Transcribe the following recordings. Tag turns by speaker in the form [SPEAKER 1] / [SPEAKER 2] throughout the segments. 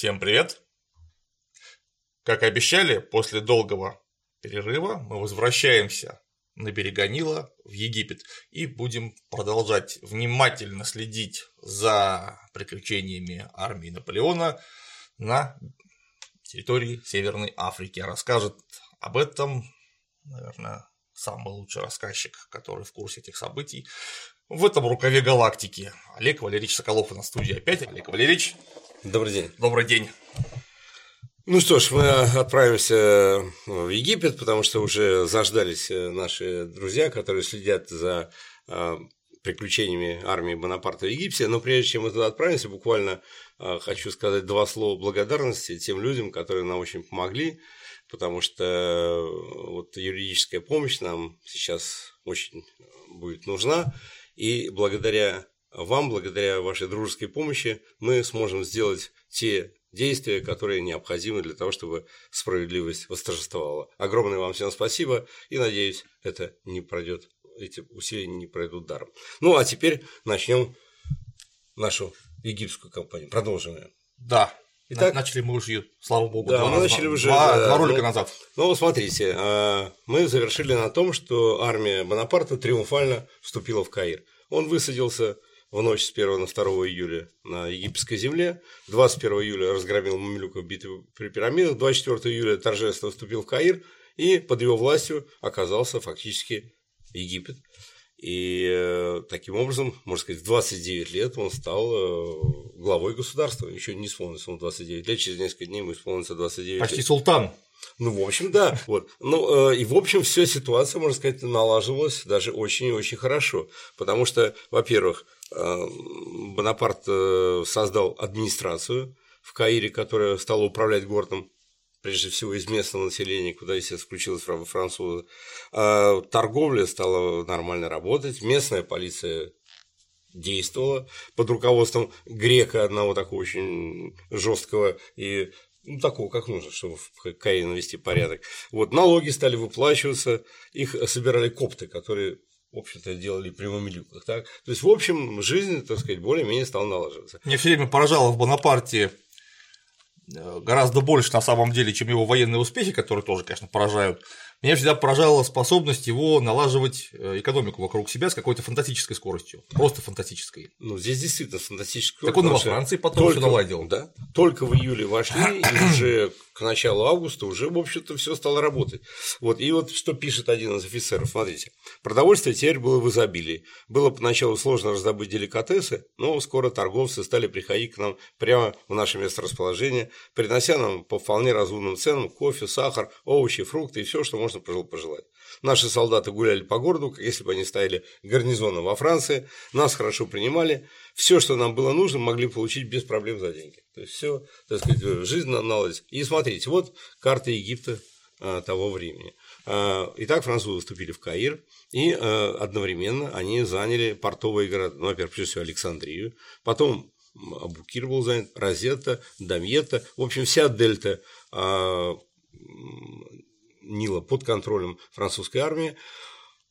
[SPEAKER 1] Всем привет! Как обещали, после долгого перерыва мы возвращаемся на берега Нила в Египет и будем продолжать внимательно следить за приключениями армии Наполеона на территории Северной Африки. Расскажет об этом, наверное, самый лучший рассказчик, который в курсе этих событий в этом рукаве галактики. Олег Валерьевич Соколов на студии опять. Олег Валерьевич.
[SPEAKER 2] Добрый день.
[SPEAKER 1] Добрый день.
[SPEAKER 2] Ну что ж, мы отправимся в Египет, потому что уже заждались наши друзья, которые следят за а, приключениями армии Бонапарта в Египте. Но прежде чем мы туда отправимся, буквально а, хочу сказать два слова благодарности тем людям, которые нам очень помогли, потому что вот юридическая помощь нам сейчас очень будет нужна. И благодаря вам, благодаря вашей дружеской помощи, мы сможем сделать те действия, которые необходимы для того, чтобы справедливость восторжествовала. Огромное вам всем спасибо и надеюсь, это не пройдет, эти усилия не пройдут даром. Ну а теперь начнем нашу египетскую кампанию. Продолжим ее.
[SPEAKER 1] Да. Итак, начали мы уже, слава богу,
[SPEAKER 2] да,
[SPEAKER 1] два,
[SPEAKER 2] мы
[SPEAKER 1] раза,
[SPEAKER 2] начали уже,
[SPEAKER 1] два,
[SPEAKER 2] да,
[SPEAKER 1] два ролика
[SPEAKER 2] ну,
[SPEAKER 1] назад.
[SPEAKER 2] Ну, смотрите, а, мы завершили на том, что армия Бонапарта триумфально вступила в Каир. Он высадился в ночь с 1 на 2 июля на египетской земле. 21 июля разгромил мамилюков битву при пирамидах. 24 июля торжественно вступил в Каир и под его властью оказался фактически Египет. И э, таким образом, можно сказать, в 29 лет он стал э, главой государства. Еще не исполнилось ему 29 лет, через несколько дней ему исполнится 29
[SPEAKER 1] Почти
[SPEAKER 2] лет.
[SPEAKER 1] султан.
[SPEAKER 2] Ну, в общем, да. Вот. Ну, э, и, в общем, вся ситуация, можно сказать, налаживалась даже очень и очень хорошо. Потому что, во-первых, э, Бонапарт создал администрацию в Каире, которая стала управлять городом прежде всего из местного населения, куда, естественно, включилась французы. А торговля стала нормально работать, местная полиция действовала под руководством грека одного такого очень жесткого и ну, такого, как нужно, чтобы в Каире навести порядок. Вот, налоги стали выплачиваться, их собирали копты, которые в общем-то, делали при мамилюках. Так? То есть, в общем, жизнь, так сказать, более-менее стала налаживаться.
[SPEAKER 1] Мне все время поражало в Бонапарте гораздо больше на самом деле, чем его военные успехи, которые тоже, конечно, поражают. Меня всегда поражала способность его налаживать э, экономику вокруг себя с какой-то фантастической скоростью. Просто фантастической.
[SPEAKER 2] Ну, здесь действительно фантастическая
[SPEAKER 1] Так он во Франции потом
[SPEAKER 2] только,
[SPEAKER 1] наладил.
[SPEAKER 2] Да, только в июле вошли, и уже к началу августа уже, в общем-то, все стало работать. Вот, и вот что пишет один из офицеров, смотрите. Продовольствие теперь было в изобилии. Было поначалу сложно раздобыть деликатесы, но скоро торговцы стали приходить к нам прямо в наше место расположения, принося нам по вполне разумным ценам кофе, сахар, овощи, фрукты и все, что можно пожелать. Наши солдаты гуляли по городу, как если бы они стояли гарнизоном во Франции, нас хорошо принимали, все, что нам было нужно, могли получить без проблем за деньги. То есть все, так сказать, жизнь наладилась. И смотрите, вот карта Египта а, того времени. А, итак, французы вступили в Каир, и а, одновременно они заняли портовые города, ну, во-первых, прежде всего Александрию, потом Абукир был занят, Розетта, Дамьета, в общем, вся дельта Нила под контролем французской армии.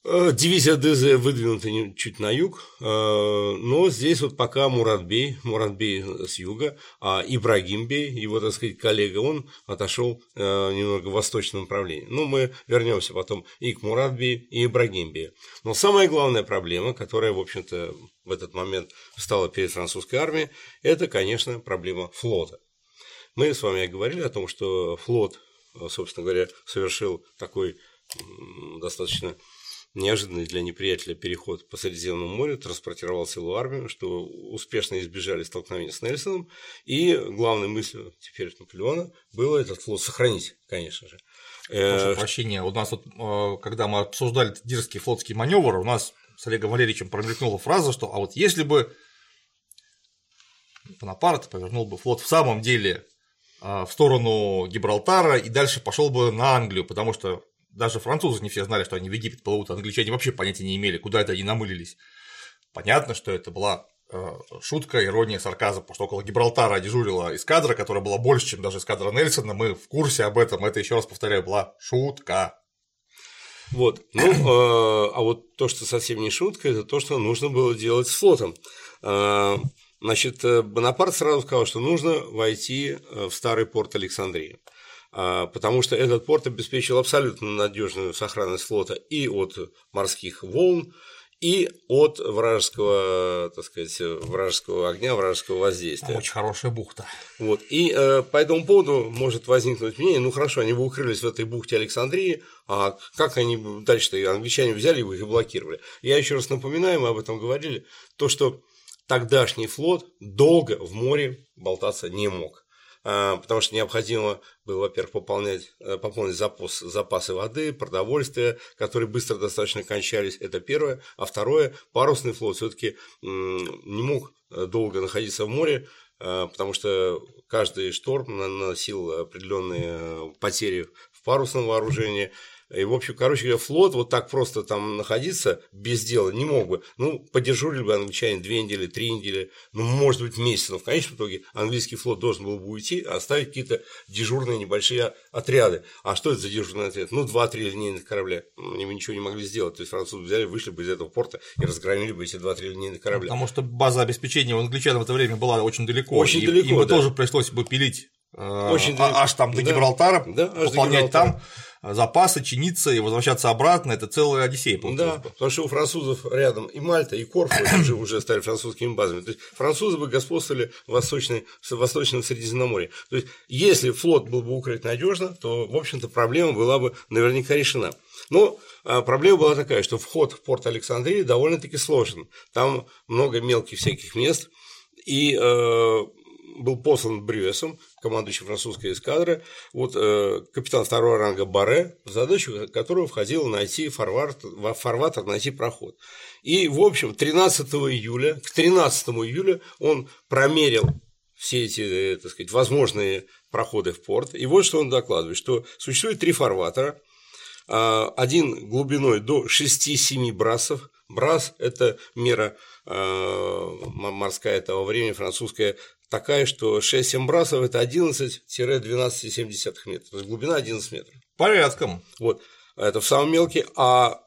[SPEAKER 2] Э, дивизия ДЗ выдвинута чуть на юг, э, но здесь вот пока Муратбей, Муратбей с юга, а Ибрагимбей, его, так сказать, коллега, он отошел э, немного в восточном направлении. Ну, мы вернемся потом и к Муратбею, и Ибрагимбею. Но самая главная проблема, которая, в общем-то, в этот момент встала перед французской армией, это, конечно, проблема флота. Мы с вами говорили о том, что флот собственно говоря, совершил такой достаточно неожиданный для неприятеля переход по Средиземному морю, транспортировал силу армию, что успешно избежали столкновения с Нельсоном, и главной мыслью теперь Наполеона было этот флот сохранить, конечно же.
[SPEAKER 1] Прошу прощения, у нас вот, э, когда мы обсуждали дерзкий флотский маневр, у нас с Олегом Валерьевичем промелькнула фраза, что а вот если бы Бонапарт повернул бы флот в самом деле в сторону Гибралтара и дальше пошел бы на Англию, потому что даже французы не все знали, что они в Египет плывут, а англичане вообще понятия не имели, куда это они намылились. Понятно, что это была э, шутка, ирония, сарказм, потому что около Гибралтара дежурила эскадра, которая была больше, чем даже эскадра Нельсона, мы в курсе об этом, это еще раз повторяю, была шутка.
[SPEAKER 2] Вот, ну, э, а вот то, что совсем не шутка, это то, что нужно было делать с флотом. Э, Значит, Бонапарт сразу сказал, что нужно войти в старый порт Александрии. А, потому что этот порт обеспечил абсолютно надежную сохранность флота и от морских волн, и от вражеского, так сказать, вражеского огня, вражеского воздействия.
[SPEAKER 1] Очень хорошая бухта.
[SPEAKER 2] Вот. И э, по этому поводу может возникнуть мнение, ну хорошо, они бы укрылись в этой бухте Александрии, а как они дальше-то англичане взяли бы их и блокировали. Я еще раз напоминаю, мы об этом говорили, то, что тогдашний флот долго в море болтаться не мог. А, потому что необходимо было, во-первых, пополнять, э, пополнить запас, запасы воды, продовольствия, которые быстро достаточно кончались, это первое. А второе, парусный флот все-таки не мог э, долго находиться в море, э, потому что каждый шторм наносил определенные потери в парусном вооружении, и, в общем, короче говоря, флот вот так просто там находиться без дела не мог бы. Ну, подежурили бы англичане две недели, три недели, ну, может быть, месяц, но в конечном итоге английский флот должен был бы уйти, а оставить какие-то дежурные небольшие отряды. А что это за дежурный отряд? Ну, два-три линейных корабля. Они бы ничего не могли сделать. То есть французы взяли, вышли бы из этого порта и разгромили бы эти два-три линейных корабля.
[SPEAKER 1] Потому что база обеспечения у англичан в это время была очень далеко.
[SPEAKER 2] Очень
[SPEAKER 1] и,
[SPEAKER 2] далеко.
[SPEAKER 1] Им бы
[SPEAKER 2] да.
[SPEAKER 1] тоже пришлось бы пилить
[SPEAKER 2] очень
[SPEAKER 1] а, аж там до да. Гибралтара,
[SPEAKER 2] да,
[SPEAKER 1] пополнять там запасы, чиниться и возвращаться обратно, это целая Одиссея
[SPEAKER 2] получилась. Да, потому что у французов рядом и Мальта, и Корфу уже, уже стали французскими базами. То есть французы бы господствовали в, восточной, в Восточном Средиземноморье. То есть если флот был бы укрыт надежно, то, в общем-то, проблема была бы наверняка решена. Но а, проблема была такая, что вход в порт Александрии довольно-таки сложен. Там много мелких всяких мест, и э, был послан Брюесом, командующий французской эскадры, вот э, капитан второго ранга Баре, в задачу которого входило найти фарватер, фарватер, найти проход. И, в общем, 13 июля, к 13 июля он промерил все эти, э, так сказать, возможные проходы в порт. И вот что он докладывает, что существует три фарватера, э, один глубиной до 6-7 брасов, Брас – это мера э, морская того времени, французская, такая, что 6-7 брасов – это 11-12,7 метров, то есть глубина 11 метров.
[SPEAKER 1] Порядком.
[SPEAKER 2] Вот, это в самом мелкий, а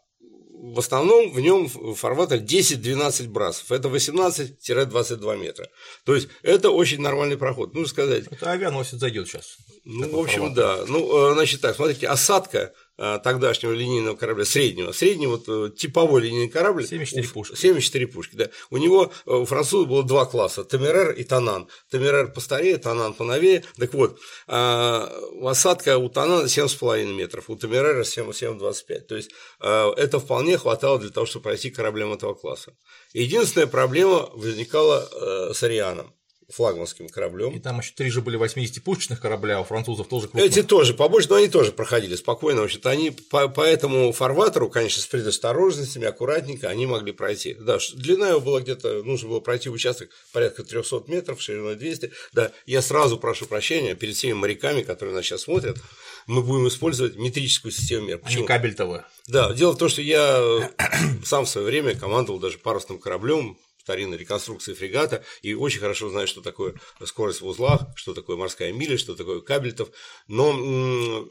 [SPEAKER 2] в основном в нем фарватер 10-12 брасов, это 18-22 метра. То есть это очень нормальный проход. Ну, сказать.
[SPEAKER 1] Это авианосец зайдет сейчас.
[SPEAKER 2] Ну, в общем, фарватер. да. Ну, э, значит так, смотрите, осадка тогдашнего линейного корабля, среднего, средний вот э, типовой линейный корабль.
[SPEAKER 1] 74 пушки.
[SPEAKER 2] 74 пушки, да. У него, э, у француза было два класса, Тамерер и Танан. Тамерер постарее, Танан поновее. Так вот, осадка у Танана 7,5 метров, у Тамерера 7,25. То есть, это вполне хватало для того, чтобы пройти кораблем этого класса. Единственная проблема возникала с Арианом флагманским кораблем.
[SPEAKER 1] И там еще три же были 80-пушечных корабля, у французов тоже крупных.
[SPEAKER 2] Эти тоже побольше, но они тоже проходили спокойно. Общем-то, они по, по этому фарватеру, конечно, с предосторожностями, аккуратненько они могли пройти. Да, длина его была где-то, нужно было пройти участок порядка 300 метров, шириной 200. Да, я сразу прошу прощения перед всеми моряками, которые нас сейчас смотрят, мы будем использовать метрическую систему мер.
[SPEAKER 1] Почему? А не кабель-ТВ.
[SPEAKER 2] Да, дело в том, что я сам в свое время командовал даже парусным кораблем старинной реконструкции фрегата и очень хорошо знает, что такое скорость в узлах, что такое морская миля, что такое кабельтов. Но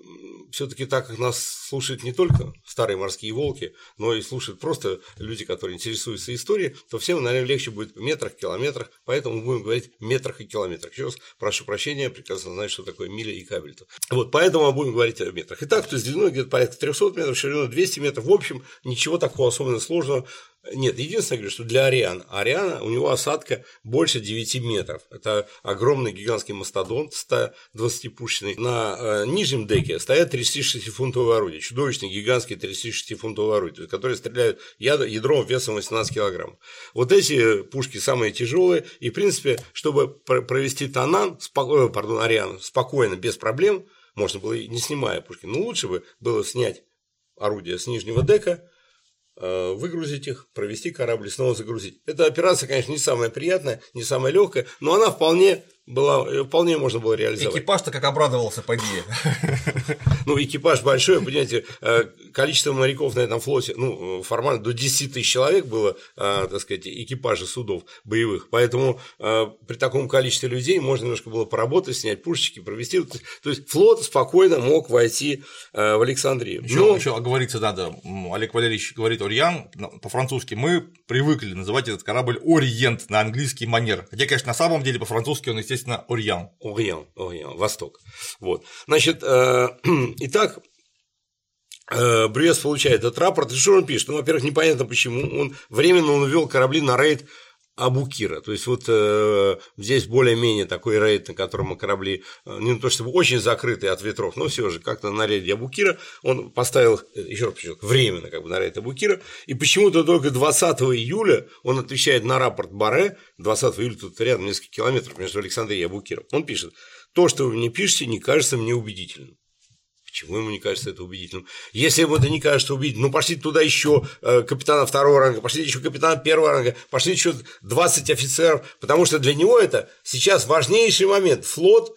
[SPEAKER 2] все-таки так как нас слушают не только старые морские волки, но и слушают просто люди, которые интересуются историей, то всем, наверное, легче будет в метрах, километрах, поэтому мы будем говорить в метрах и километрах. Еще раз прошу прощения, прекрасно знаю, что такое миля и кабельтов. Вот, поэтому мы будем говорить о метрах. Итак, то есть длиной где-то порядка 300 метров, шириной 200 метров. В общем, ничего такого особенно сложного нет, единственное, говорю, что для Ариана. Ариана, у него осадка больше 9 метров. Это огромный гигантский мастодонт 120-пушечный. На э, нижнем деке стоят 36-фунтовые орудия. Чудовищный гигантский 36-фунтовые орудия, которые стреляют ядром весом 18 килограмм. Вот эти пушки самые тяжелые. И, в принципе, чтобы провести Танан, споко... Э, пардон, Ариану спокойно, без проблем, можно было и не снимая пушки. Но лучше бы было снять орудие с нижнего дека, выгрузить их, провести корабль и снова загрузить. Эта операция, конечно, не самая приятная, не самая легкая, но она вполне была, вполне можно было реализовать.
[SPEAKER 1] Экипаж-то как обрадовался, поди.
[SPEAKER 2] Ну, экипаж большой, понимаете, э, количество моряков на этом флоте, ну, формально до 10 тысяч человек было, э, так сказать, экипажа судов боевых, поэтому э, при таком количестве людей можно немножко было поработать, снять пушечки, провести, то есть флот спокойно мог войти в Александрию.
[SPEAKER 1] Еще, Но... еще оговориться надо, Олег Валерьевич говорит Ориан, по-французски мы привыкли называть этот корабль Ориент на английский манер, хотя, конечно, на самом деле по-французски он, естественно, Ориан.
[SPEAKER 2] Ориан, Ориан, Восток. Вот. Значит, э, итак, э, Брюс получает этот рапорт, и что он пишет? Ну, во-первых, непонятно почему. Он временно он ввел корабли на рейд Абукира. То есть вот э, здесь более-менее такой рейд, на котором корабли э, не то чтобы очень закрытые от ветров, но все же как-то на рейде Абукира он поставил, э, еще раз подчеркну, временно как бы на рейд Абукира, и почему-то только 20 июля он отвечает на рапорт Баре, 20 июля тут рядом несколько километров между Александрией и Абукиром, он пишет, то, что вы мне пишете, не кажется мне убедительным. Почему ему не кажется это убедительным? Если ему это не кажется убедительным, ну пошли туда еще э, капитана второго ранга, пошли еще капитана первого ранга, пошли еще 20 офицеров, потому что для него это сейчас важнейший момент. Флот,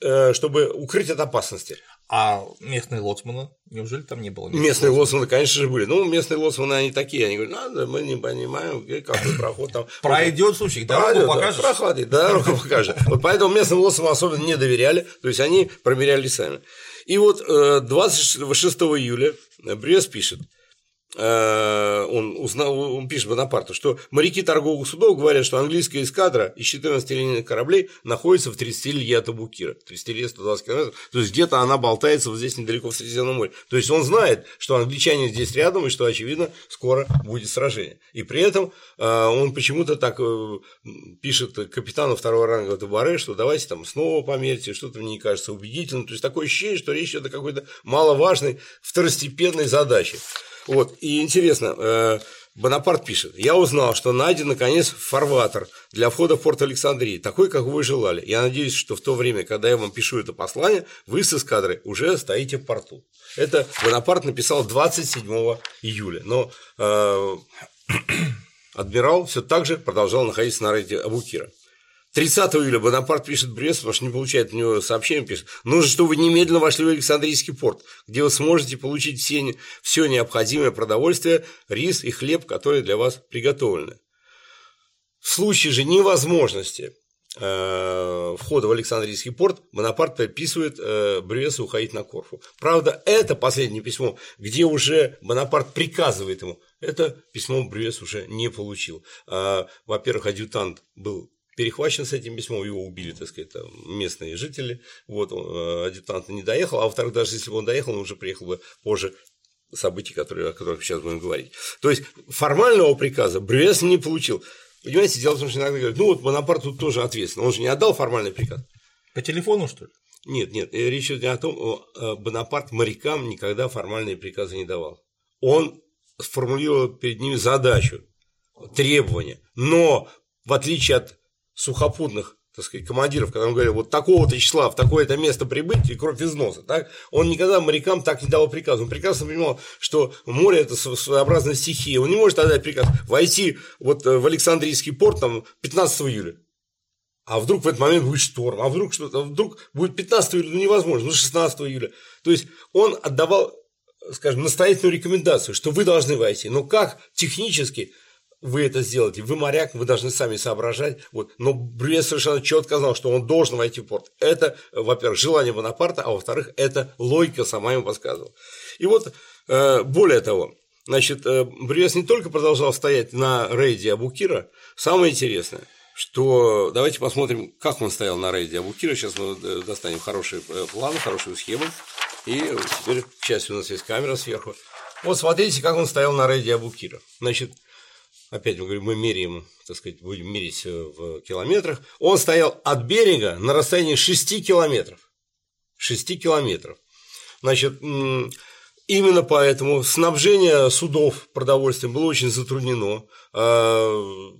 [SPEAKER 2] э, чтобы укрыть от опасности.
[SPEAKER 1] А местные лоцманы, неужели там не было?
[SPEAKER 2] Местные лоцманы, конечно же, были. Ну, местные лоцманы, они такие, они говорят, надо, мы не понимаем, какой проход там.
[SPEAKER 1] Пройдет, слушай, дорогу покажешь.
[SPEAKER 2] Проходит, дорогу покажет. Вот поэтому местным лоцманам особенно не доверяли, то есть они проверяли сами. И вот 26 э, июля пишет, э, он, узнал, он пишет Бонапарту, что моряки торговых судов говорят, что английская эскадра из 14 линейных кораблей находится в 30 лье от Абукира, 30 лье 120 километров, то есть где-то она болтается вот здесь недалеко в Средиземном море. То есть он знает, что англичане здесь рядом и что, очевидно, скоро будет сражение. И при этом э, он почему-то так пишет капитану второго ранга Табаре, что давайте там снова померьте, что-то мне не кажется убедительным. То есть такое ощущение, что речь идет о какой-то маловажной второстепенной задаче. Вот, и интересно, э, Бонапарт пишет, я узнал, что найден, наконец, фарватер для входа в порт Александрии, такой, как вы желали. Я надеюсь, что в то время, когда я вам пишу это послание, вы с эскадрой уже стоите в порту. Это Бонапарт написал 27 июля, но э, адмирал все так же продолжал находиться на рейде Абукира. 30 июля Бонапарт пишет Брест, потому что не получает от него сообщение, пишет, нужно, чтобы вы немедленно вошли в Александрийский порт, где вы сможете получить все, все необходимое продовольствие, рис и хлеб, которые для вас приготовлены. В случае же невозможности э, входа в Александрийский порт Бонапарт предписывает э, Брюесу уходить на Корфу. Правда, это последнее письмо, где уже Бонапарт приказывает ему, это письмо Брюес уже не получил. А, во-первых, адъютант был перехвачен с этим письмом, его убили, так сказать, там, местные жители, вот, он, э, адъютант не доехал, а во-вторых, даже если бы он доехал, он уже приехал бы позже событий, которые, о которых сейчас будем говорить. То есть, формального приказа Брюес не получил. Понимаете, дело в том, что иногда говорят, ну вот Бонапарт тут тоже ответственен, он же не отдал формальный приказ.
[SPEAKER 1] По телефону, что ли?
[SPEAKER 2] Нет, нет, э, речь идет не о том, э, Бонапарт морякам никогда формальные приказы не давал. Он сформулировал перед ними задачу, требования, но в отличие от сухопутных так сказать, командиров, когда он говорил, вот такого-то числа в такое-то место прибыть и кровь из носа, так, он никогда морякам так не давал приказ. Он прекрасно понимал, что море – это своеобразная стихия. Он не может отдать приказ войти вот э, в Александрийский порт там 15 июля. А вдруг в этот момент будет шторм, а вдруг что-то, а вдруг будет 15 июля, ну невозможно, ну 16 июля. То есть он отдавал, скажем, настоятельную рекомендацию, что вы должны войти. Но как технически вы это сделаете. Вы моряк, вы должны сами соображать. Вот. Но Брюес совершенно четко знал, что он должен войти в порт. Это, во-первых, желание Бонапарта, а во-вторых, это логика сама ему подсказывала. И вот, э, более того, значит, э, Брюес не только продолжал стоять на рейде Абукира, самое интересное, что давайте посмотрим, как он стоял на рейде Абукира. Сейчас мы э, достанем хороший план, хорошую схему. И теперь, к счастью, у нас есть камера сверху. Вот смотрите, как он стоял на рейде Абукира. Значит, опять мы говорим, мы меряем, так сказать, будем мерить в километрах, он стоял от берега на расстоянии 6 километров. 6 километров. Значит, именно поэтому снабжение судов продовольствием было очень затруднено. А,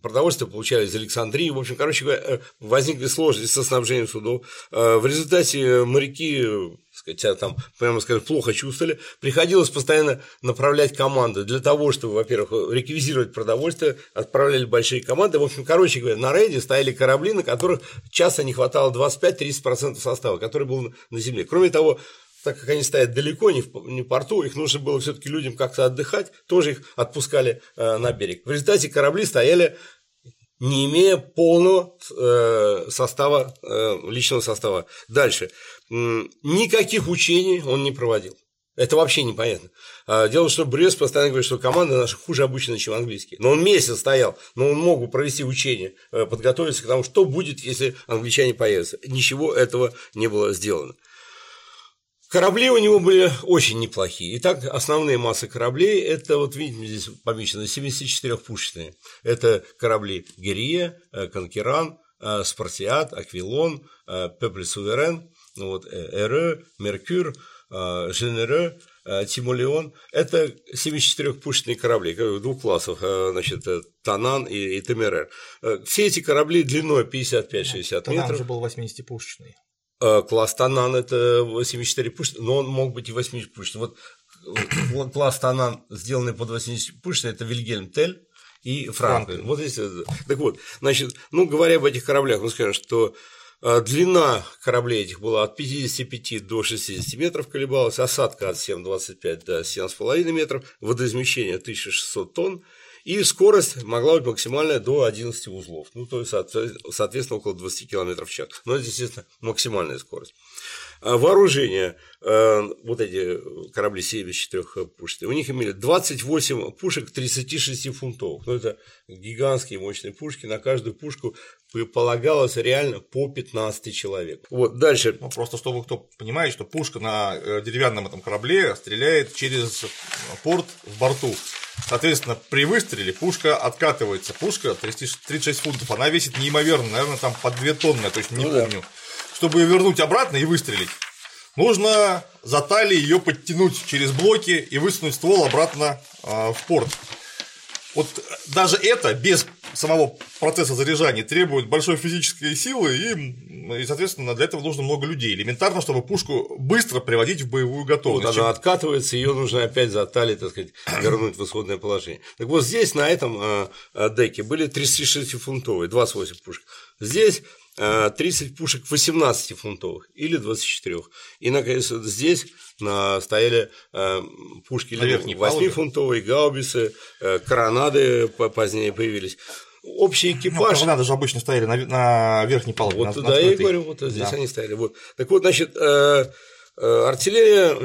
[SPEAKER 2] продовольствие получали из Александрии. В общем, короче говоря, возникли сложности со снабжением судов. В результате моряки себя там, прямо скажем, плохо чувствовали, приходилось постоянно направлять команды для того, чтобы, во-первых, реквизировать продовольствие, отправляли большие команды. В общем, короче говоря, на рейде стояли корабли, на которых часто не хватало 25-30% состава, который был на земле. Кроме того, так как они стоят далеко, не в, не в порту, их нужно было все-таки людям как-то отдыхать, тоже их отпускали э, на берег. В результате корабли стояли не имея полного э, состава, э, личного состава. Дальше. Никаких учений он не проводил. Это вообще непонятно. А, дело в том, что Брест постоянно говорит, что команда наша хуже обычно, чем английские. Но он месяц стоял, но он мог бы провести учение, э, подготовиться к тому, что будет, если англичане появятся. Ничего этого не было сделано. Корабли у него были очень неплохие. Итак, основные массы кораблей – это, вот видите, здесь помечено 74-пушечные. Это корабли Герия, э, Конкеран, э, Спартиат, Аквилон, Пепль Суверен, вот, Эре, Меркюр, Женере, Тимолеон – это 74-пушечные корабли двух классов, значит, Танан и, и Темерер. Все эти корабли длиной 55-60 метров.
[SPEAKER 1] Танан же был 80-пушечный.
[SPEAKER 2] Э, класс Танан – это 84 пушечный, но он мог быть и 80 пушечный. Вот э, класс Танан, сделанный под 80 пушечный, это Вильгельм Тель и Франклин. Вот здесь. Э, так вот, значит, ну, говоря об этих кораблях, мы скажем, что Длина кораблей этих была от 55 до 60 метров колебалась, осадка от 7,25 до 7,5 метров, водоизмещение 1600 тонн, и скорость могла быть максимальная до 11 узлов, ну, то есть, соответственно, около 20 км в час. Но это, естественно, максимальная скорость. А вооружение, э, вот эти корабли 74 пушек, у них имели 28 пушек 36 фунтов. Ну, это гигантские мощные пушки, на каждую пушку полагалось реально по 15 человек. Вот, дальше.
[SPEAKER 1] Ну, просто чтобы кто понимает, что пушка на э, деревянном этом корабле стреляет через порт в борту. Соответственно, при выстреле пушка откатывается. Пушка 36 фунтов, она весит неимоверно, наверное, там по 2 тонны, то есть не ну, помню. Да. Чтобы ее вернуть обратно и выстрелить, нужно за талией ее подтянуть через блоки и высунуть ствол обратно э, в порт. Вот даже это без самого процесса заряжания требует большой физической силы, и, и, соответственно, для этого нужно много людей. Элементарно, чтобы пушку быстро приводить в боевую готовность.
[SPEAKER 2] Вот она откатывается, ее нужно опять за талии, так сказать, вернуть в исходное положение. Так вот здесь, на этом э, деке, были 36-фунтовые, 28 пушек. Здесь 30 пушек 18-фунтовых или 24. И, наконец, здесь стояли э, пушки 8-фунтовые, гаубицы, э, коронады позднее появились. Общий ну, экипаж. Ну,
[SPEAKER 1] коронады же обычно стояли на, на верхней палубе.
[SPEAKER 2] Вот, на, да, на я и говорю, вот здесь да. они стояли. Вот. Так вот, значит, э, артиллерия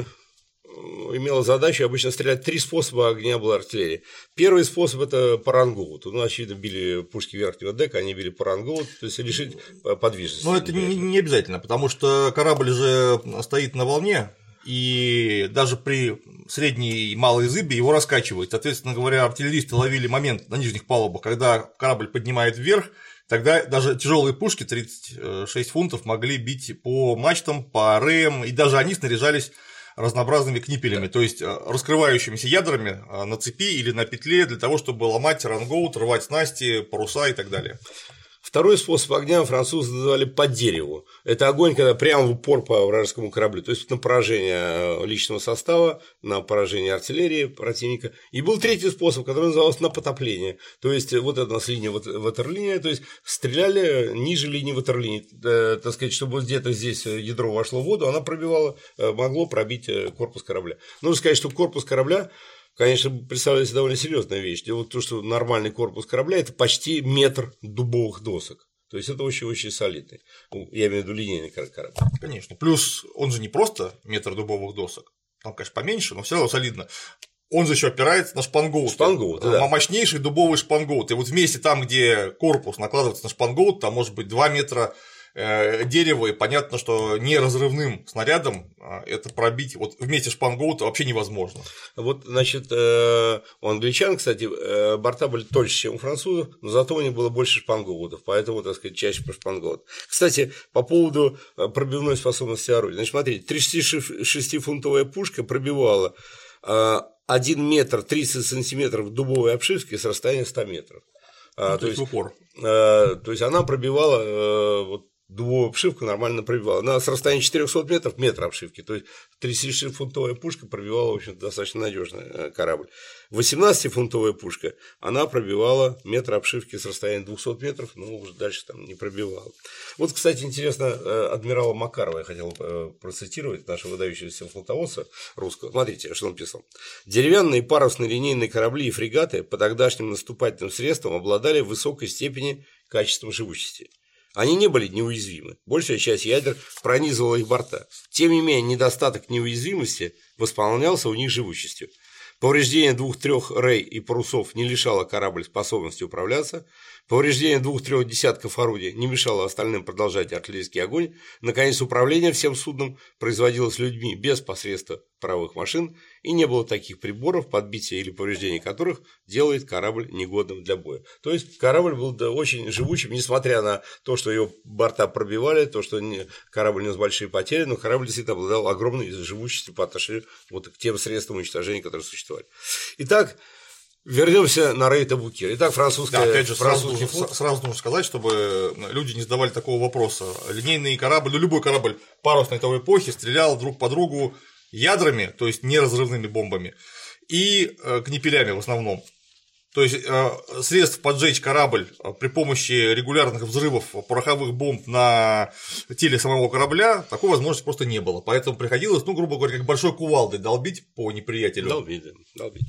[SPEAKER 2] имела задачу обычно стрелять три способа огня была артиллерии. Первый способ – это парангоут. Ну, очевидно, били пушки верхнего дека, они били парангоут, то есть лишить подвижности.
[SPEAKER 1] Но это не, не обязательно, потому что корабль же стоит на волне, и даже при средней и малой зыбе его раскачивает. Соответственно говоря, артиллеристы ловили момент на нижних палубах, когда корабль поднимает вверх, тогда даже тяжелые пушки 36 фунтов могли бить по мачтам, по реям, и даже они снаряжались разнообразными книпелями, то есть э, раскрывающимися ядрами э, на цепи или на петле для того, чтобы ломать рангоут, рвать снасти, паруса и так далее.
[SPEAKER 2] Второй способ огня французы называли по дереву. Это огонь, когда прямо в упор по вражескому кораблю, то есть на поражение э, личного состава, на поражение артиллерии противника. И был третий способ, который назывался на потопление. То есть вот эта у нас линия ватерлиния, то есть стреляли ниже линии ватерлинии, э, так сказать, чтобы где-то здесь ядро вошло в воду, она пробивала, э, могло пробить корпус корабля. Нужно сказать, что корпус корабля конечно, представляется довольно серьезная вещь. Дело в том, что нормальный корпус корабля – это почти метр дубовых досок. То есть это очень-очень солидный. Ну, я имею в виду линейный корабль.
[SPEAKER 1] Конечно. Плюс он же не просто метр дубовых досок. Там, конечно, поменьше, но все равно солидно. Он же еще опирается на шпангоут.
[SPEAKER 2] Шпангоут, да.
[SPEAKER 1] Мощнейший дубовый шпангоут. И вот вместе там, где корпус накладывается на шпангоут, там может быть 2 метра дерево, и понятно, что неразрывным снарядом а, это пробить вот вместе шпангоута вообще невозможно.
[SPEAKER 2] Вот, значит, э, у англичан, кстати, э, борта были тоньше, чем у французов, но зато у них было больше шпангоутов, поэтому, так сказать, чаще про шпангоут. Кстати, по поводу пробивной способности орудия. Значит, смотрите, 36-фунтовая пушка пробивала 1 метр 30 сантиметров дубовой обшивки с расстояния 100 метров.
[SPEAKER 1] Ну, то, то есть упор.
[SPEAKER 2] То есть она пробивала вот дубовую обшивку нормально пробивала. На с расстояния 400 метров метр обшивки, то есть 36-фунтовая пушка пробивала, в общем достаточно надежно э, корабль. 18-фунтовая пушка, она пробивала метр обшивки с расстояния 200 метров, но уже дальше там не пробивала. Вот, кстати, интересно, э, адмирала Макарова я хотел э, процитировать, нашего выдающегося флотоводца русского. Смотрите, что он писал. Деревянные парусные линейные корабли и фрегаты по тогдашним наступательным средствам обладали высокой степени качеством живучести. Они не были неуязвимы. Большая часть ядер пронизывала их борта. Тем не менее, недостаток неуязвимости восполнялся у них живучестью. Повреждение двух-трех рей и парусов не лишало корабль способности управляться, Повреждение двух-трех десятков орудий не мешало остальным продолжать артиллерийский огонь. Наконец, управление всем судном производилось людьми без посредства правых машин, и не было таких приборов, подбития или повреждения которых делает корабль негодным для боя. То есть, корабль был очень живучим, несмотря на то, что его борта пробивали, то, что корабль нес большие потери, но корабль действительно обладал огромной живучестью по отношению вот к тем средствам уничтожения, которые существовали. Итак, Вернемся на Рейта Букир. Итак, французская... Да,
[SPEAKER 1] опять же, сразу, нужно, сразу нужно сказать, чтобы люди не задавали такого вопроса. Линейный корабль, ну любой корабль парусной того эпохи стрелял друг по другу ядрами, то есть неразрывными бомбами, и э, книпелями в основном. То есть э, средств поджечь корабль э, при помощи регулярных взрывов пороховых бомб на теле самого корабля, такой возможности просто не было. Поэтому приходилось, ну, грубо говоря, как большой кувалдой долбить по неприятелю.
[SPEAKER 2] Долбить, долбить.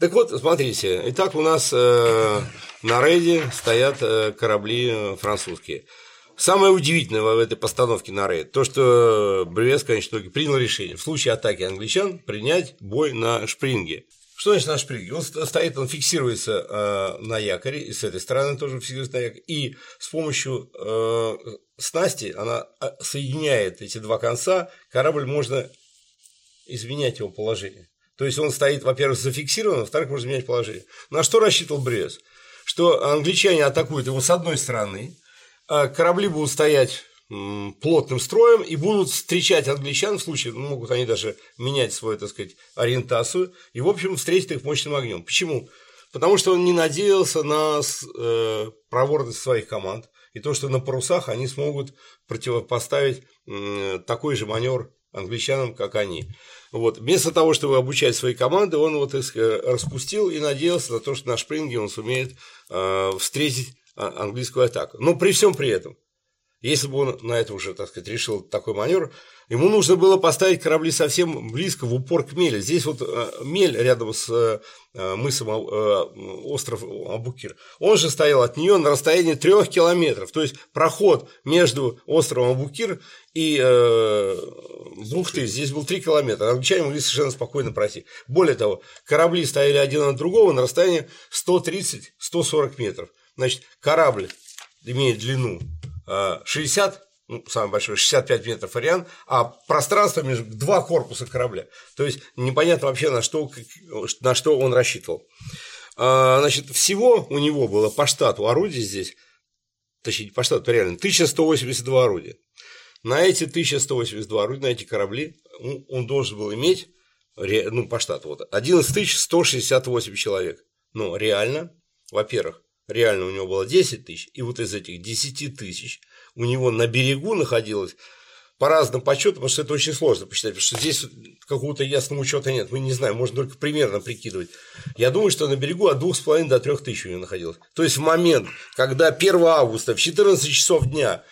[SPEAKER 2] Так вот, смотрите, итак, у нас э, на рейде стоят э, корабли французские. Самое удивительное в этой постановке на рейд, то, что Бревес, конечно, принял решение в случае атаки англичан принять бой на шпринге. Что значит на шпринге? Он стоит, он фиксируется э, на якоре, и с этой стороны тоже фиксируется на якоре, и с помощью э, снасти она э, соединяет эти два конца, корабль можно изменять его положение. То есть он стоит, во-первых, зафиксирован, во-вторых, можно менять положение. На что рассчитывал Брез? Что англичане атакуют его с одной стороны, а корабли будут стоять плотным строем и будут встречать англичан в случае, ну, могут они даже менять свою, так сказать, ориентацию, и, в общем, встретить их мощным огнем. Почему? Потому что он не надеялся на э, проворность своих команд и то, что на парусах они смогут противопоставить такой же маневр англичанам, как они. Вот. Вместо того, чтобы обучать свои команды, он вот их распустил и надеялся на то, что на шпринге он сумеет э, встретить а, английскую атаку. Но при всем при этом, если бы он на это уже, так сказать, решил такой маневр, ему нужно было поставить корабли совсем близко в упор к мели. Здесь вот э, мель рядом с э, мысом остров Абукир. Он же стоял от нее на расстоянии трех километров. То есть проход между островом Абукир и э, бухты здесь был 3 километра. Англичане могли совершенно спокойно пройти. Более того, корабли стояли один от другого на расстоянии 130-140 метров. Значит, корабль имеет длину 60, ну, самый большой, 65 метров ариан, а пространство между два корпуса корабля. То есть непонятно вообще, на что, на что он рассчитывал. А, значит, всего у него было по штату орудий здесь, точнее, по штату реально, 1182 орудия. На эти 1182 орудия, на эти корабли ну, он должен был иметь, ну, по штату, вот, 11 168 человек. Но реально, во-первых, реально у него было 10 тысяч, и вот из этих 10 тысяч у него на берегу находилось по разным подсчетам, потому что это очень сложно посчитать, потому что здесь какого-то ясного учета нет, мы не знаем, можно только примерно прикидывать. Я думаю, что на берегу от 2,5 до 3 тысяч у него находилось. То есть в момент, когда 1 августа в 14 часов дня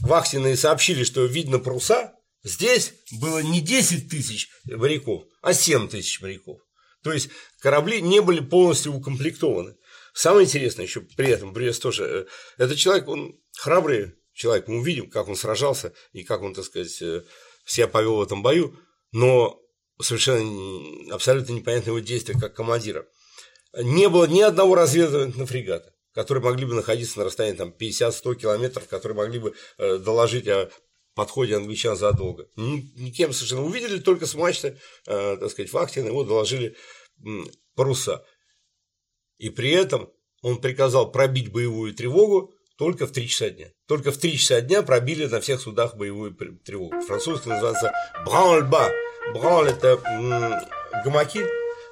[SPEAKER 2] вахтенные сообщили, что видно паруса, здесь было не 10 тысяч моряков, а 7 тысяч моряков. То есть корабли не были полностью укомплектованы. Самое интересное еще при этом, Брест тоже, э, этот человек, он храбрый человек, мы увидим, как он сражался и как он, так сказать, э, себя повел в этом бою, но совершенно абсолютно непонятно его действия как командира. Не было ни одного разведывательного фрегата которые могли бы находиться на расстоянии там, 50-100 километров, которые могли бы э, доложить о подходе англичан задолго. Никем совершенно увидели, только с мачты, э, так сказать, Вахтина, его доложили паруса. И при этом он приказал пробить боевую тревогу только в 3 часа дня. Только в 3 часа дня пробили на всех судах боевую тревогу. Французский называется бранльба. Бранль – это гамаки,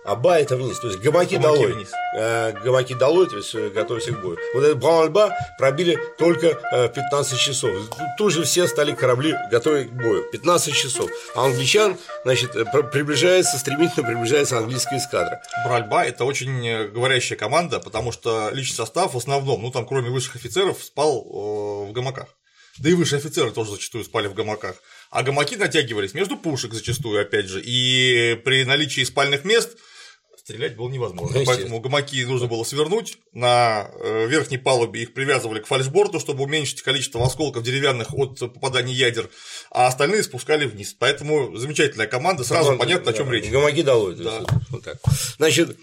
[SPEAKER 2] а ба это вниз. То есть гамаки,
[SPEAKER 1] Гамаки
[SPEAKER 2] долой.
[SPEAKER 1] вниз.
[SPEAKER 2] Э, гамаки долой, то есть э, готовься к бою. Вот этот Браун-Альба пробили только э, 15 часов. Тут, же все стали корабли готовы к бою. 15 часов. А англичан, значит, э, пр- приближается, стремительно приближается английская эскадра.
[SPEAKER 1] Бральба – это очень э, говорящая команда, потому что личный состав в основном, ну там кроме высших офицеров, спал э, в гамаках. Да и высшие офицеры тоже зачастую спали в гамаках. А гамаки натягивались между пушек зачастую, опять же. И при наличии спальных мест стрелять было невозможно.
[SPEAKER 2] Ну.
[SPEAKER 1] Поэтому гамаки нужно было свернуть. На э, верхней палубе их привязывали к фальшборту, чтобы уменьшить количество осколков деревянных от попадания ядер, а остальные спускали вниз. Поэтому замечательная команда, сразу понятно, о чем
[SPEAKER 2] Да,
[SPEAKER 1] речь.
[SPEAKER 2] Гамаки долой.
[SPEAKER 1] Да.
[SPEAKER 2] вот так. Значит,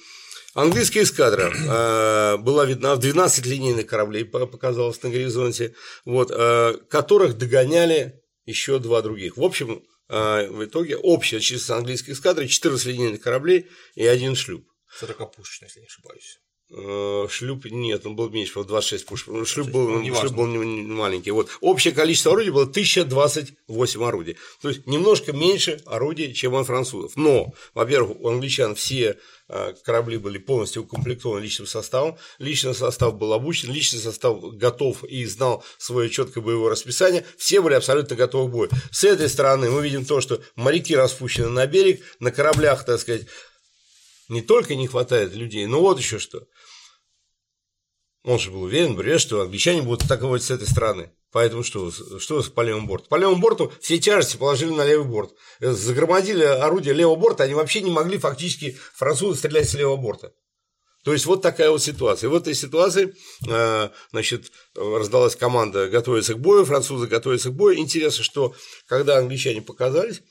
[SPEAKER 2] английская эскадра э, была видна в 12 линейных кораблей, по- показалось на горизонте, вот, э, которых догоняли еще два других. В общем, в итоге общая численность английской эскадры 14 линейных кораблей и один шлюп.
[SPEAKER 1] 40-пушечный, если не ошибаюсь.
[SPEAKER 2] Э, Шлюп нет, он был меньше, по-моему, 26 пушек. Ну, Шлюп
[SPEAKER 1] 26,
[SPEAKER 2] был,
[SPEAKER 1] ну, неважно.
[SPEAKER 2] шлюп был маленький. Вот. Общее количество орудий было 1028 орудий. То есть немножко меньше орудий, чем у французов. Но, во-первых, у англичан все э, корабли были полностью укомплектованы личным составом, личный состав был обучен, личный состав готов и знал свое четкое боевое расписание, все были абсолютно готовы к бою. С этой стороны мы видим то, что моряки распущены на берег, на кораблях, так сказать, не только не хватает людей, но вот еще что. Он же был уверен, например, что англичане будут атаковать с этой стороны. Поэтому что, что по левому борту? По левому борту все тяжести положили на левый борт. Э, Загромодили орудие левого борта, они вообще не могли фактически французы стрелять с левого борта. То есть вот такая вот ситуация. В этой ситуации, э, значит, раздалась команда готовиться к бою, французы готовятся к бою. Интересно, что когда англичане показались,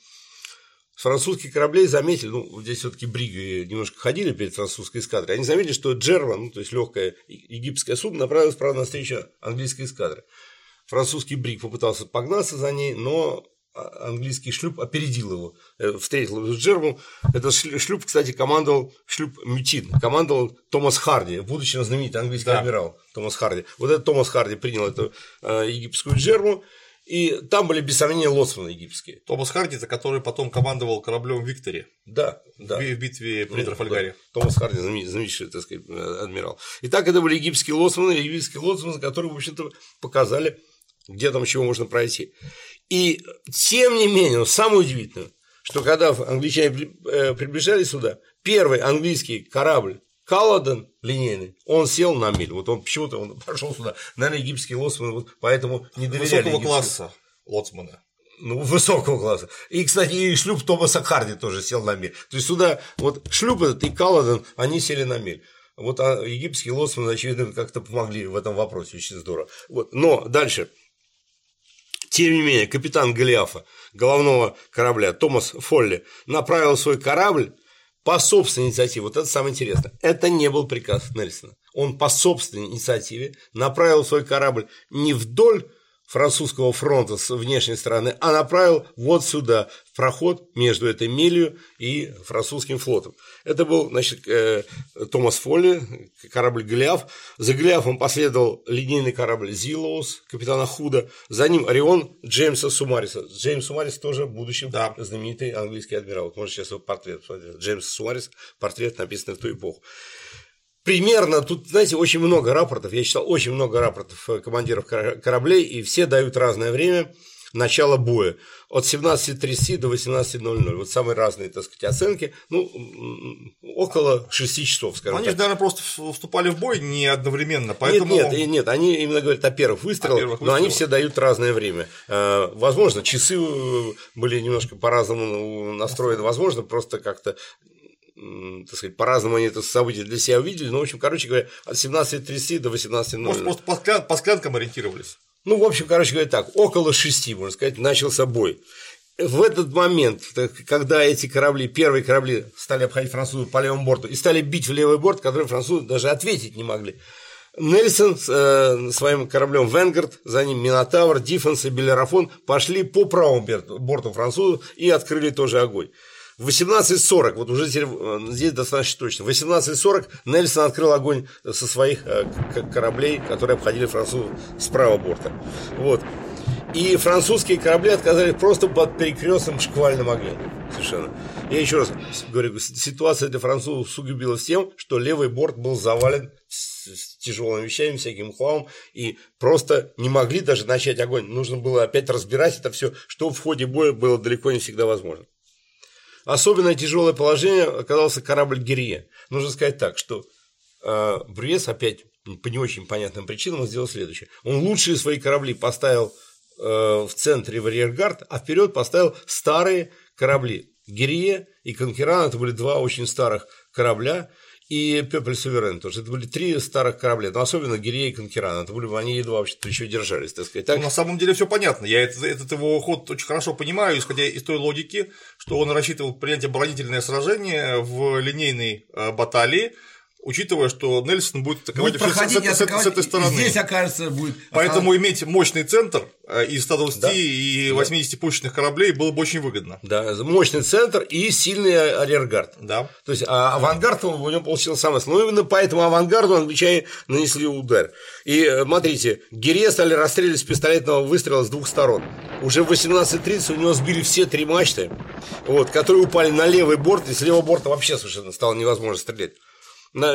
[SPEAKER 2] французских кораблей заметили, ну, здесь все-таки бриги немножко ходили перед французской эскадрой, они заметили, что Джерва, ну, то есть легкое египетское судно, направилось, правда, навстречу английской эскадре. Французский бриг попытался погнаться за ней, но а- английский шлюп опередил его, э, встретил его с Джервом. Этот шлю- шлюп, кстати, командовал шлюп Мютин, командовал Томас Харди, будущий знаменитый английский
[SPEAKER 1] Да.
[SPEAKER 2] адмирал Томас Харди. Вот этот Томас Харди принял эту э, египетскую Джерву, и там были, без сомнения, лоцманы египетские.
[SPEAKER 1] Томас Харди, это который потом командовал кораблем Виктори
[SPEAKER 2] Да, да.
[SPEAKER 1] в битве при
[SPEAKER 2] Ну,
[SPEAKER 1] Трафальгаре.
[SPEAKER 2] да. Томас Харди, знаменитый, так сказать, э, адмирал. Итак, это были египетские лоцманы, египетские лоцманы, которые, в общем-то, показали, где там чего можно пройти. И тем не менее, самое удивительное, что когда англичане э, приближались сюда, первый английский корабль Каладен линейный, он сел на миль. Вот он почему-то он пошел сюда. Наверное, египетские лоцманы вот поэтому не доверяли.
[SPEAKER 1] Высокого класса лоцмана.
[SPEAKER 2] ну, высокого класса. И, кстати, и шлюп Томаса Харди тоже сел на мель. То есть сюда вот шлюп этот и Каладен, они сели на мель. Вот а египетские лоцманы, очевидно, как-то помогли в этом вопросе, очень здорово. Вот. Но дальше. Тем не менее, капитан Голиафа, головного корабля, Томас Фолли, направил свой корабль по собственной инициативе. Вот это самое интересное. Это не был приказ Нельсона. Он по собственной инициативе направил свой корабль не вдоль французского фронта с внешней стороны, а направил вот сюда, в проход между этой мелью и французским флотом. Это был, значит, э, Томас Фолли, корабль Голиаф. За Голиафом последовал линейный корабль Зилоус, капитана Худа. За ним Орион Джеймса Сумариса. Джеймс Сумарис тоже в будущем
[SPEAKER 1] Да.
[SPEAKER 2] знаменитый английский адмирал. Вот Можно сейчас его портрет посмотреть. Джеймс Сумарис, портрет, написанный в ту эпоху. Примерно, тут, знаете, очень много рапортов, я читал очень много рапортов э, командиров кора- кораблей, и все дают разное время начала боя. От 17.30 до 18.00. Вот самые разные, так сказать, оценки. Ну, около 6 часов, скажем
[SPEAKER 1] Они
[SPEAKER 2] так.
[SPEAKER 1] же, наверное, просто вступали в бой не одновременно, поэтому...
[SPEAKER 2] Нет, нет, нет, они именно говорят о первых выстрелах,
[SPEAKER 1] О первых
[SPEAKER 2] но они все дают разное время. Э, Возможно, часы э, были немножко по-разному настроены, возможно, просто как-то так сказать, по-разному они это событие для себя увидели, но, в общем, короче говоря, от 17.30 до 18.00.
[SPEAKER 1] Может, просто по, склян- по склянкам ориентировались.
[SPEAKER 2] Ну, в общем, короче говоря, так, около шести, можно сказать, начался бой. В этот момент, когда эти корабли, первые корабли стали обходить французов по левому борту и стали бить в левый борт, который французы даже ответить не могли, Нельсон с э, своим кораблем Венгард, за ним Минотавр, Диффенс и Белерафон пошли по правому борту французов и открыли тоже огонь. В 18.40, вот уже э, здесь достаточно точно, в 18.40 Нельсон открыл огонь со своих э, кораблей, которые обходили французов с правого борта. Вот. И французские корабли отказались просто под перекрестным шквальным огнем. Совершенно. Я еще раз говорю, ситуация для французов сугубилась тем, что левый борт был завален с тяжелыми вещами, всяким хламом, и просто не могли даже начать огонь. Нужно было опять разбирать это все, что в ходе боя было далеко не всегда возможно. Особенно тяжелое положение оказался корабль Герье. Нужно сказать так, что э, Брюес опять по не очень понятным причинам сделал следующее. Он лучшие свои корабли поставил э, в центре в арьергард, а вперед поставил старые корабли. Герье и Конкеран, это были два очень старых корабля, и Пепель Суверен тоже. Это были три старых корабля, но особенно Гирей и Конкеран. Это были, они едва вообще-то еще держались, так сказать. Так...
[SPEAKER 1] Ну, на самом деле все понятно. Я этот, этот его ход очень хорошо понимаю, исходя из той логики, что он рассчитывал принять оборонительное сражение в линейной э, баталии, учитывая, что Нельсон будет атаковать
[SPEAKER 3] будет с, с, с, с этой стороны. Здесь, окажется, будет.
[SPEAKER 1] Поэтому основ... иметь мощный центр э, из 120 да. и 80 да. пушечных кораблей было бы очень выгодно.
[SPEAKER 2] Да, мощный центр и сильный арьергард.
[SPEAKER 1] Да.
[SPEAKER 2] То есть а авангард у него получился самый основной. Но именно поэтому авангарду англичане нанесли удар. И э, смотрите, Гире стали расстреливать с пистолетного выстрела с двух сторон. Уже в 18.30 у него сбили все три мачты, вот, которые упали на левый борт, и с левого борта вообще совершенно стало невозможно стрелять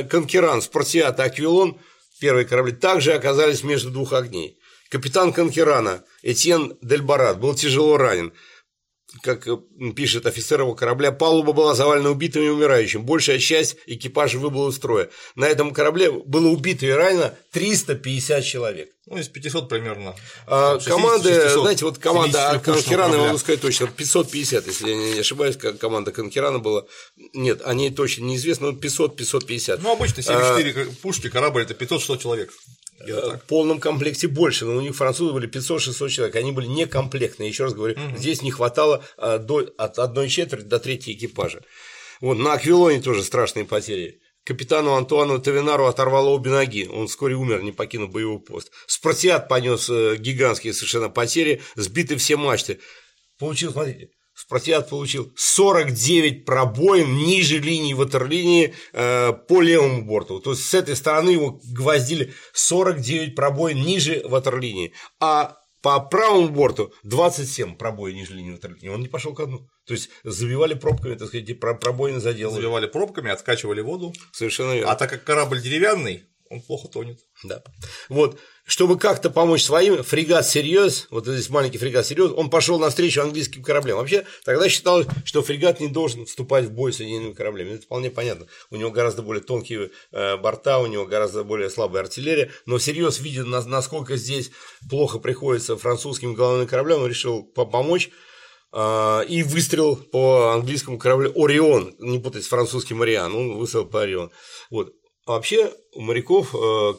[SPEAKER 2] Конкеран, Спартиат и Аквилон, первые корабли, также оказались между двух огней. Капитан Конкерана Этьен Дельбарат был тяжело ранен как пишет офицер его корабля, палуба была завалена убитыми и умирающими. Большая часть экипажа выбыла из строя. На этом корабле было убито и ранено 350 человек.
[SPEAKER 1] Ну, из 500 примерно.
[SPEAKER 2] А, команды, 600, знаете, вот команда Конкерана, я могу сказать точно, 550, если я не ошибаюсь, как команда Конкерана была. Нет, они точно неизвестно, но 500-550.
[SPEAKER 1] Ну, обычно 74 а, пушки, корабль – это 500-600 человек.
[SPEAKER 2] В полном комплекте больше, но у них французы были 500-600 человек, они были некомплектные, еще раз говорю, угу. здесь не хватало а, до, от одной четверти до третьей экипажа. Вот, на Аквилоне тоже страшные потери. Капитану Антуану Тавинару оторвало обе ноги, он вскоре умер, не покинув боевой пост. Спартиат понес э, гигантские совершенно потери, сбиты все мачты. Получил, смотрите, Спартиат получил 49 пробоин ниже линии ватерлинии э, по левому борту. То есть с этой стороны его гвоздили 49 пробоин ниже ватерлинии. А по правому борту 27 пробоин ниже линии ватерлинии. Он не пошел ко дну. То есть забивали пробками, так сказать, пробоины заделали.
[SPEAKER 1] Забивали пробками, откачивали воду.
[SPEAKER 2] Совершенно верно.
[SPEAKER 1] А так как корабль деревянный, он плохо тонет.
[SPEAKER 2] Да. Вот чтобы как-то помочь своим, фрегат «Серьез», вот здесь маленький фрегат «Серьез», он пошел навстречу английским кораблям. Вообще, тогда считалось, что фрегат не должен вступать в бой с соединенными кораблями. Это вполне понятно. У него гораздо более тонкие э, борта, у него гораздо более слабая артиллерия. Но «Серьез», видя, насколько здесь плохо приходится французским головным кораблям, он решил помочь э, и выстрел по английскому кораблю «Орион», не путать с французским «Ориан», он выстрел по «Орион». Вот. А вообще у моряков э,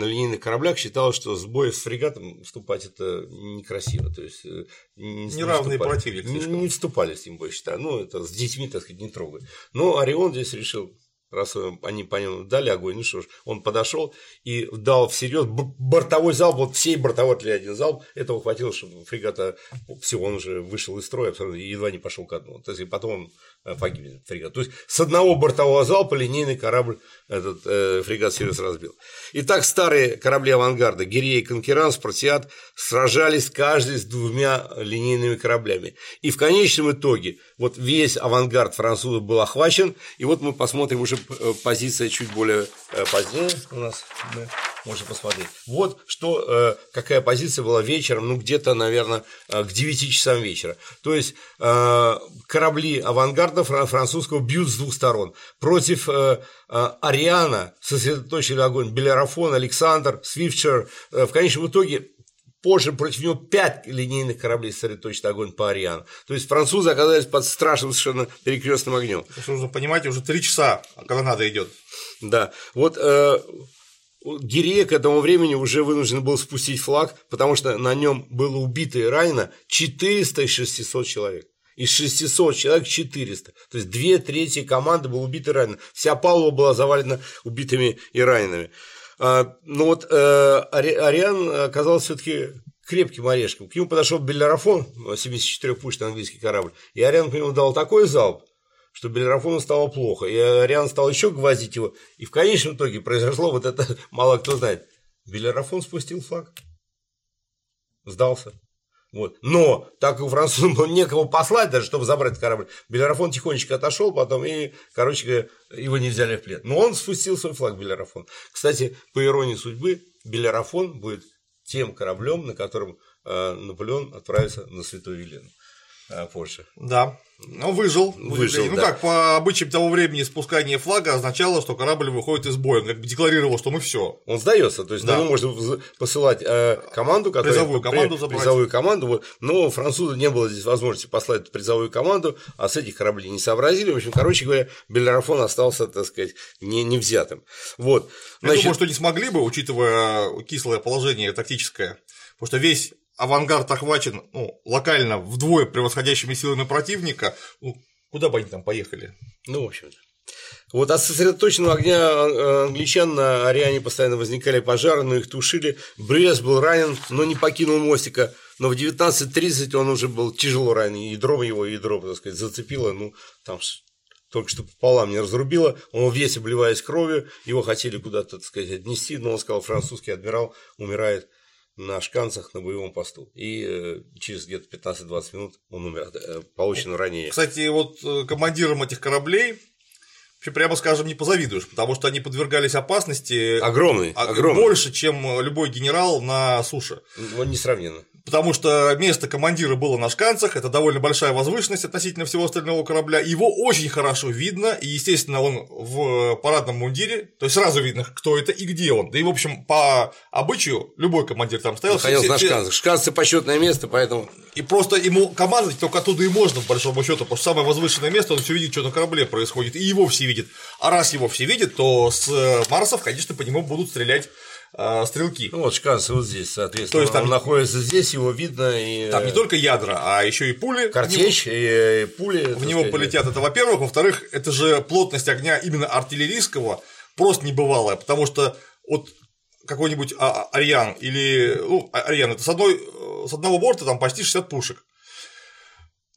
[SPEAKER 2] на линейных кораблях считалось, что с боя с фрегатом вступать это некрасиво. То есть э,
[SPEAKER 1] не, Неравные не противник.
[SPEAKER 2] Не, не вступали с ним бой, считаю. Ну, это с детьми, так сказать, не трогать. Но Орион здесь решил раз они по нему дали огонь, ну что ж, он подошел и дал всерьез бортовой залп, вот всей бортовой артиллерии один залп, этого хватило, чтобы фрегата, все, он уже вышел из строя, едва не пошел ко дну. То есть, и потом он э, погибнет фрегат. То есть, с одного бортового залпа линейный корабль, этот э, фрегат Сириус разбил. Итак, старые корабли авангарда, Гирей и Конкеран, Спартиат, сражались каждый с двумя линейными кораблями. И в конечном итоге, вот весь авангард французов был охвачен, и вот мы посмотрим уже Э, позиция чуть более э, позднее у нас, мы можем посмотреть. Вот что, э, какая позиция была вечером, ну где-то, наверное, к 9 часам вечера. То есть корабли авангарда французского бьют с двух сторон. Против Ариана сосредоточили огонь Белерафон, Александр, Свифчер. В конечном итоге Позже против него пять линейных кораблей сосредоточит огонь по Ариану. То есть французы оказались под страшным совершенно перекрестным огнем.
[SPEAKER 1] Нужно понимать, уже три часа канонада идет.
[SPEAKER 2] Да. Вот э, Гирея к этому времени уже вынужден был спустить флаг, потому что на нем было убито и ранено 400 из 600 человек. Из 600 человек 400. То есть две трети команды было убито и ранено. Вся палуба была завалена убитыми и ранеными. А, ну вот э, Ариан оказался все-таки крепким орешком. К нему подошел Беллерафон, 74-пушечный английский корабль, и Ариан по нему дал такой залп, что Беллерафону стало плохо. И Ариан стал еще гвоздить его. И в конечном итоге произошло вот это, мало кто знает. Беллерафон спустил флаг. Сдался. Вот. Но так как у французов было некого послать даже, чтобы забрать корабль, Белерафон тихонечко отошел потом, и, короче говоря, его не взяли в плен. Но он спустил свой флаг Белерафон. Кстати, по иронии судьбы, Белерафон будет тем кораблем, на котором э, Наполеон отправится на Святую Елену э, позже.
[SPEAKER 1] Да. Ну, выжил.
[SPEAKER 2] Выжил,
[SPEAKER 1] Ну,
[SPEAKER 2] да.
[SPEAKER 1] как, по обычаям того времени спускание флага означало, что корабль выходит из боя. Он как бы декларировал, что мы все.
[SPEAKER 2] Он сдается, то есть
[SPEAKER 1] Да.
[SPEAKER 2] можно посылать э, команду, которая
[SPEAKER 1] Призовую
[SPEAKER 2] при-
[SPEAKER 1] команду забрать.
[SPEAKER 2] призовую команду, вот, но французу не было здесь возможности послать призовую команду, а с этих кораблей не сообразили. В общем, короче говоря, Белерафон остался, так сказать, не, не взятым. Вот.
[SPEAKER 1] Я думаю, что не смогли бы, учитывая кислое положение тактическое, потому что весь авангард охвачен ну, локально вдвое превосходящими силами противника, ну, куда бы они там поехали?
[SPEAKER 2] Ну, в общем-то. Вот от сосредоточенного огня э, англичан на Ариане постоянно возникали пожары, но их тушили. Брюес был ранен, но не покинул мостика. Но в 19.30 он уже был тяжело ранен, ядром его, ядро, так сказать, зацепило, ну, там только что пополам не разрубило, он весь обливаясь кровью, его хотели куда-то, так сказать, отнести, но он сказал, французский адмирал умирает на шканцах на боевом посту. И э, через где-то 15-20 минут он умер от э, полученного ранения.
[SPEAKER 1] Кстати, вот э, командирам этих кораблей, вообще, прямо скажем, не позавидуешь, потому что они подвергались опасности
[SPEAKER 2] Огромный,
[SPEAKER 1] а-
[SPEAKER 2] огромный.
[SPEAKER 1] больше, чем любой генерал на суше.
[SPEAKER 2] Ну, несравненно.
[SPEAKER 1] Потому что место командира было на шканцах, это довольно большая возвышенность относительно всего остального корабля. Его очень хорошо видно, и, естественно, он в парадном мундире, то есть сразу видно, кто это и где он. Да и, в общем, по обычаю любой командир там стоял.
[SPEAKER 2] Находился
[SPEAKER 1] все-
[SPEAKER 2] на шканцах. Шканцы почетное место, поэтому
[SPEAKER 1] И просто ему командовать только оттуда и можно, по большому счету, потому что самое возвышенное место, он все видит, что на корабле происходит, и его все видят. А раз его все видят, то с Марсов, конечно, по нему будут стрелять э, стрелки.
[SPEAKER 2] ну, вот шканцы вот здесь, соответственно.
[SPEAKER 1] То есть там-
[SPEAKER 2] он находится здесь, его видно, и
[SPEAKER 1] Там не
[SPEAKER 2] э,
[SPEAKER 1] только ядра, а еще и пули.
[SPEAKER 2] картечь, и, э, пули.
[SPEAKER 1] в него
[SPEAKER 2] сказать,
[SPEAKER 1] полетят, это во-первых. Во-вторых, это же плотность огня именно артиллерийского просто небывалая, потому что вот какой-нибудь А- А- Ариан или, ну, Ариан, это с, одной, э, с одного борта там почти 60 пушек.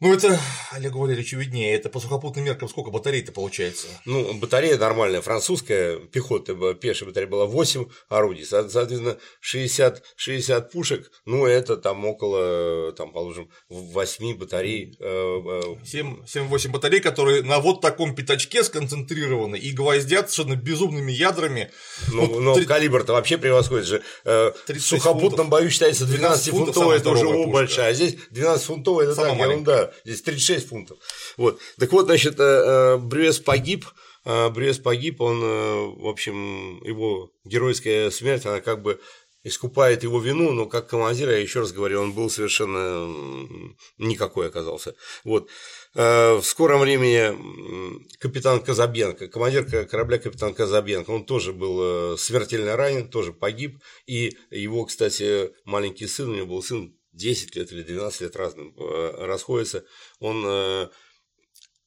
[SPEAKER 1] Ну, это, Олег Валерьевич виднее, это по сухопутным меркам сколько батарей-то получается?
[SPEAKER 2] Ну, батарея нормальная, французская, пехота, была, пешая батарея была 8 орудий, со- соответственно, 60, 60 пушек, ну, это там около, там, положим, 8 батарей. э, э,
[SPEAKER 1] 7-8 батарей, которые на вот таком пятачке сконцентрированы и гвоздят совершенно безумными ядрами.
[SPEAKER 2] Ну,
[SPEAKER 1] Вот
[SPEAKER 2] но
[SPEAKER 1] три-
[SPEAKER 2] калибр-то вообще превосходит же. Э, В
[SPEAKER 1] 36
[SPEAKER 2] сухопутном
[SPEAKER 1] фунтов.
[SPEAKER 2] бою считается
[SPEAKER 1] 12 фунтов
[SPEAKER 2] 12-фунтовая,
[SPEAKER 1] самая
[SPEAKER 2] это уже большая, а здесь 12-фунтовая, это
[SPEAKER 1] Самая
[SPEAKER 2] так, ерунда. Здесь 36 фунтов. Вот. Так вот, значит, э, э, Брюс погиб, э, Брюс погиб, он, в общем, его геройская смерть, она как бы искупает его вину, но как командир, я еще раз говорю, он был совершенно никакой оказался. Вот. В скором времени капитан Казабенко, командир корабля капитан Казабенко, он тоже был смертельно ранен, тоже погиб, и его, кстати, маленький сын, у него был сын 10 лет или 12 лет разным э, расходится, он э,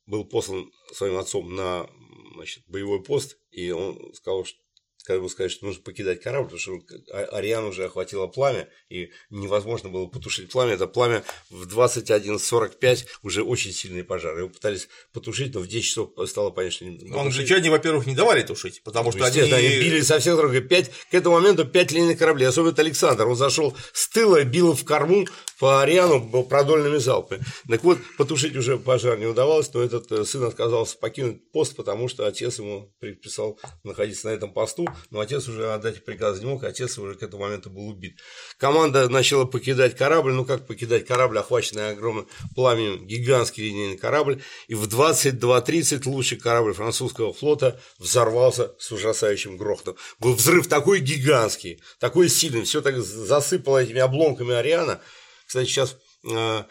[SPEAKER 2] был послан своим отцом на значит, боевой пост, и он сказал, что когда ему сказали, что нужно покидать корабль, потому что А- Ариан уже охватило пламя, и невозможно было потушить пламя. Это пламя в 21.45 уже очень сильный пожар. Его пытались потушить, но в 10 часов стало, конечно, не
[SPEAKER 1] Но англичане, во-первых, не давали тушить, потому что они...
[SPEAKER 2] Они били со всех сторон. Пять, к этому моменту пять линейных кораблей, особенно Александр. Он зашел с тыла, бил в корму по Ариану продольными залпами. Так вот, потушить уже пожар не удавалось, но этот э, сын отказался покинуть пост, потому что отец ему предписал находиться на этом посту, но отец уже отдать приказ не мог, отец уже к этому моменту был убит. Команда начала покидать корабль, ну как покидать корабль, охваченный огромным пламенем, гигантский линейный корабль, и в 22.30 лучший корабль французского флота взорвался с ужасающим грохотом. Был взрыв такой гигантский, такой сильный, все так засыпало этими обломками Ариана. Кстати, сейчас э,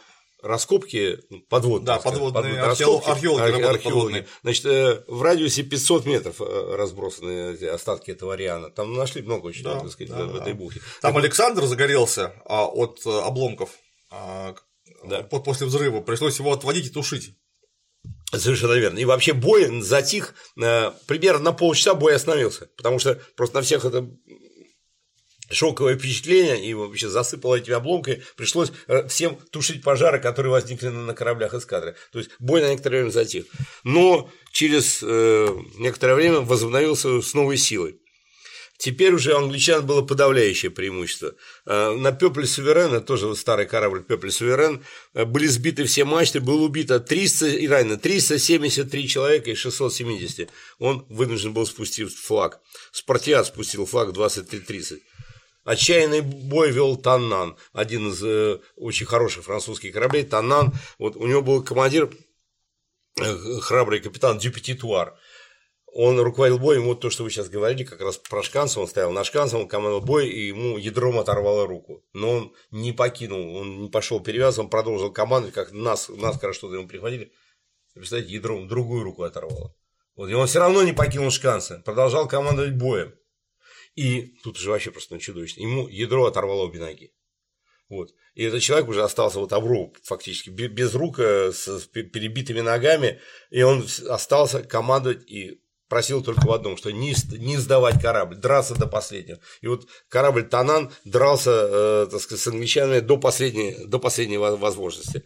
[SPEAKER 2] раскопки ну, подводные,
[SPEAKER 1] Да,
[SPEAKER 2] так сказать,
[SPEAKER 1] подводные,
[SPEAKER 2] подводные
[SPEAKER 1] археолог- археологи
[SPEAKER 2] археологи.
[SPEAKER 1] подводные.
[SPEAKER 2] Значит, э, в радиусе 500 метров э, разбросаны остатки этого Ариана. Там нашли много очень,
[SPEAKER 1] Да,
[SPEAKER 2] так сказать,
[SPEAKER 1] да,
[SPEAKER 2] в этой бухте.
[SPEAKER 1] Там Александр загорелся а, от э, обломков а,
[SPEAKER 2] Да.
[SPEAKER 1] по- после взрыва, пришлось его отводить и тушить.
[SPEAKER 2] Совершенно верно. И вообще бой затих, примерно на полчаса бой остановился, потому что просто на всех это шоковое впечатление, и вообще засыпало этими обломками, пришлось э, всем тушить пожары, которые возникли на кораблях эскадры. То есть бой на некоторое время затих. Но через э, некоторое время возобновился с новой силой. Теперь уже у англичан было подавляющее преимущество. Э, на Пёпль Суверене, тоже старый корабль Пёпль Суверен, были сбиты все мачты, было убито 300, и ранено 373 человека из 670. Он вынужден был спустить флаг. Спартиат спустил флаг 23.30. Отчаянный бой вел Таннан, один из э, очень хороших французских кораблей. Таннан, вот у него был командир, э, храбрый капитан Дюпетитуар он руководил боем, вот то, что вы сейчас говорили, как раз про шканца, он стоял на шканце, он командовал бой, и ему ядром оторвало руку. Но он не покинул, он не пошел перевязывать, он продолжил командовать, как нас, нас когда что-то ему приходили. Представляете, ядром другую руку оторвало. Вот, и он все равно не покинул шканца, продолжал командовать боем. И тут же вообще просто чудовищно. Ему ядро оторвало обе ноги. Вот. И этот человек уже остался вот обру фактически без рук, э, с перебитыми ногами, и он остался командовать и просил только в одном, что не, не сдавать корабль, драться до последнего. И вот корабль Танан дрался, э, так сказать, с англичанами до последней, до последней возможности.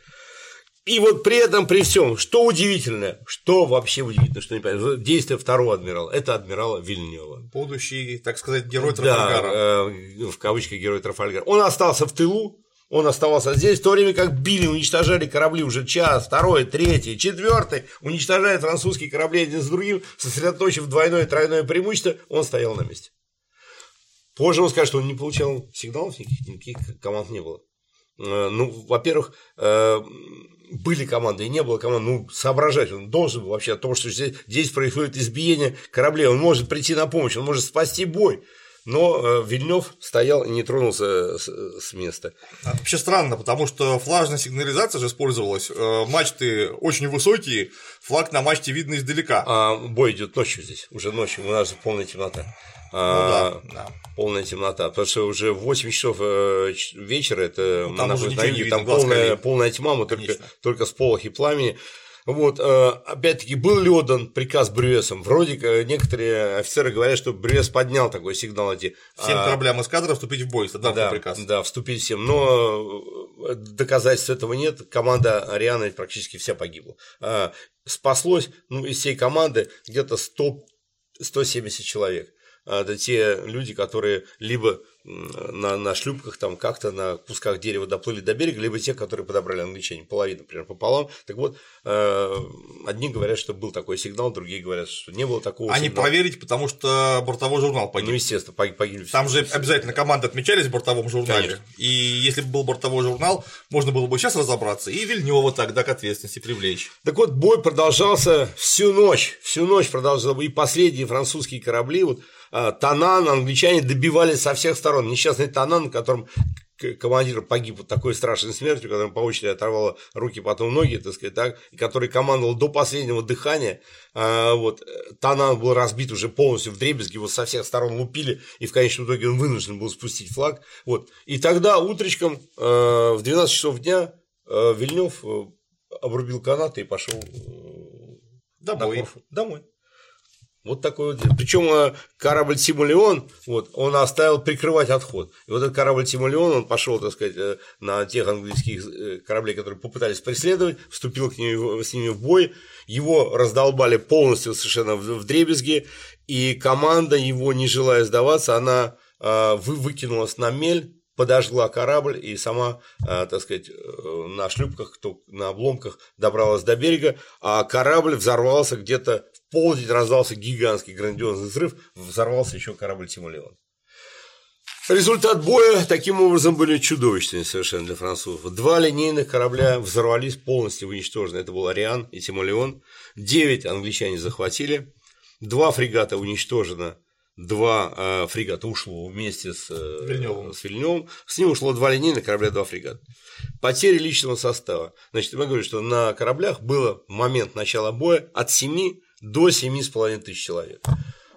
[SPEAKER 2] И вот при этом, при всем, что удивительное, что вообще удивительно, что не понятно, действие второго адмирала, это адмирала Вильнева.
[SPEAKER 1] Будущий, так сказать, герой Трафальгара.
[SPEAKER 2] Да, э, в кавычках герой Трафальгара. Он остался в тылу, он оставался здесь, в то время как били, уничтожали корабли уже час, второй, третий, четвертый, уничтожая французские корабли один с другим, сосредоточив двойное и тройное преимущество, он стоял на месте. Позже он скажет, что он не получал сигналов, никаких, никаких команд не было. Э, ну, во-первых, э, были команды и не было команд, ну, соображать он должен был вообще о том, что здесь, здесь происходит избиение кораблей, он может прийти на помощь, он может спасти бой. Но э, Вильнев стоял и не тронулся с, с места.
[SPEAKER 1] А, вообще странно, потому что флажная сигнализация же использовалась. Э, мачты очень высокие, флаг на мачте видно издалека.
[SPEAKER 2] А бой идет ночью здесь, уже ночью, у нас же полная темнота. А, ну, да, да. Полная темнота. Потому что уже в 8 часов э, вечера это
[SPEAKER 1] ну, там, уже
[SPEAKER 2] на юге, там полная, полная тьма, мы только, только с полохи пламени. Вот, э, опять-таки, был ли отдан приказ Брюесом? Вроде как некоторые офицеры говорят, что Брюес поднял такой сигнал эти.
[SPEAKER 1] Всем а, кораблям эскадры вступить в бой,
[SPEAKER 2] да, да, приказ. Да, вступить всем. Но э, доказательств этого нет. Команда Арианы практически вся погибла. А, спаслось ну, из всей команды где-то 100, 170 человек. А, это те люди, которые либо на, на шлюпках там как-то на кусках дерева доплыли до берега, либо те, которые подобрали англичане, половина, например, пополам. Так вот, э, одни говорят, что был такой сигнал, другие говорят, что не было такого
[SPEAKER 1] Они
[SPEAKER 2] сигнала.
[SPEAKER 1] проверить, потому что бортовой журнал погиб.
[SPEAKER 2] Ну, естественно, погибли.
[SPEAKER 1] Там же обязательно команды отмечались в бортовом журнале. Конечно. И если бы был бортовой журнал, можно было бы сейчас разобраться и Вильнева тогда к ответственности привлечь.
[SPEAKER 2] Так вот, бой продолжался всю ночь, всю ночь продолжался, и последние французские корабли, вот Танан англичане добивали со всех сторон. Несчастный Танан, которым командир погиб вот такой страшной смертью, которым по очереди оторвало руки, потом ноги, так сказать, так, и который командовал до последнего дыхания, а, вот, Танан был разбит уже полностью в дребезги, его со всех сторон лупили, и в конечном итоге он вынужден был спустить флаг, вот, и тогда утречком в 12 часов дня Вильнев э, обрубил канаты и пошел э,
[SPEAKER 1] домой.
[SPEAKER 2] домой. Вот такой вот. Причем э, корабль Тимулеон, вот, он оставил прикрывать отход. И вот этот корабль Тимулеон, он пошел, так сказать, э, на тех английских э, кораблей, которые попытались преследовать, вступил к ним, с ними в бой. Его раздолбали полностью совершенно в, дребезги, и команда его, не желая сдаваться, она вы, выкинулась на мель, подожгла корабль и сама, так сказать, на шлюпках, на обломках добралась до берега, а корабль взорвался где-то полдень раздался гигантский грандиозный взрыв, взорвался еще корабль Тимулеон. Результат боя таким образом были чудовищными совершенно для французов. Два линейных корабля взорвались полностью уничтожены. Это был Ариан и Тимулеон. Девять англичане захватили. Два фрегата уничтожено. Два э, фрегата ушло вместе с, э, Вильнёвым. с Вильнёвым. С ним ушло два линейных корабля, два фрегата. Потери личного состава. Значит, я говорю, что на кораблях было в момент начала боя от 7 до 7,5 тысяч человек.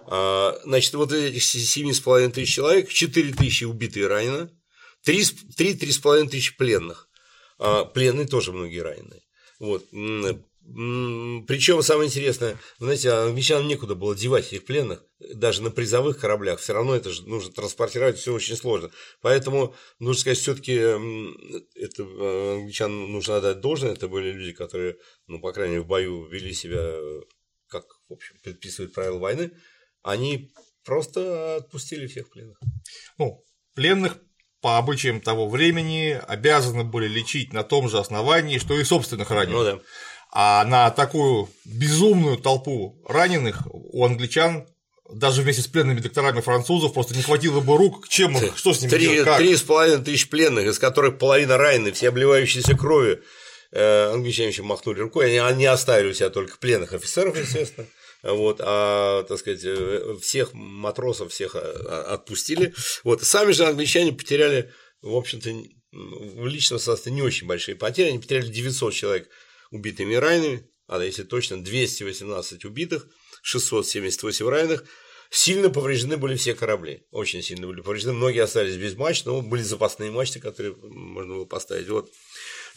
[SPEAKER 2] А, значит, вот этих 7,5 тысяч человек, 4 тысячи убиты и ранено, 3-3,5 тысячи пленных. А, пленные тоже многие раненые. Вот. Причем самое интересное, знаете, англичанам некуда было девать этих пленных, даже на призовых кораблях, все равно это же нужно транспортировать, все очень сложно. Поэтому, нужно сказать, все-таки это а, англичанам нужно отдать должное, это были люди, которые, ну, по крайней мере, в бою вели себя как, в общем, предписывает правила войны, они Просто отпустили всех пленных.
[SPEAKER 1] Ну, пленных по обычаям того времени обязаны были лечить на том же основании, что и собственных раненых. Ну, да. А на такую безумную толпу раненых у англичан даже вместе с пленными докторами французов просто не хватило бы рук, чем их, что с ними
[SPEAKER 2] три, делать, как? Три с половиной тысяч пленных, из которых половина ранены, все обливающиеся кровью. Э, англичане еще махнули рукой, они, оставили у себя только пленных офицеров, естественно. Вот, а, так сказать, э, всех матросов всех а, отпустили. Вот, сами же англичане потеряли, в общем-то, в личном составе не очень большие потери, они потеряли 900 человек убитыми и ранеными, а если точно 218 убитых, 678 раненых, Сильно повреждены были все корабли, очень сильно были повреждены. Многие остались без мачт, но были запасные мачты, которые можно было поставить. Вот.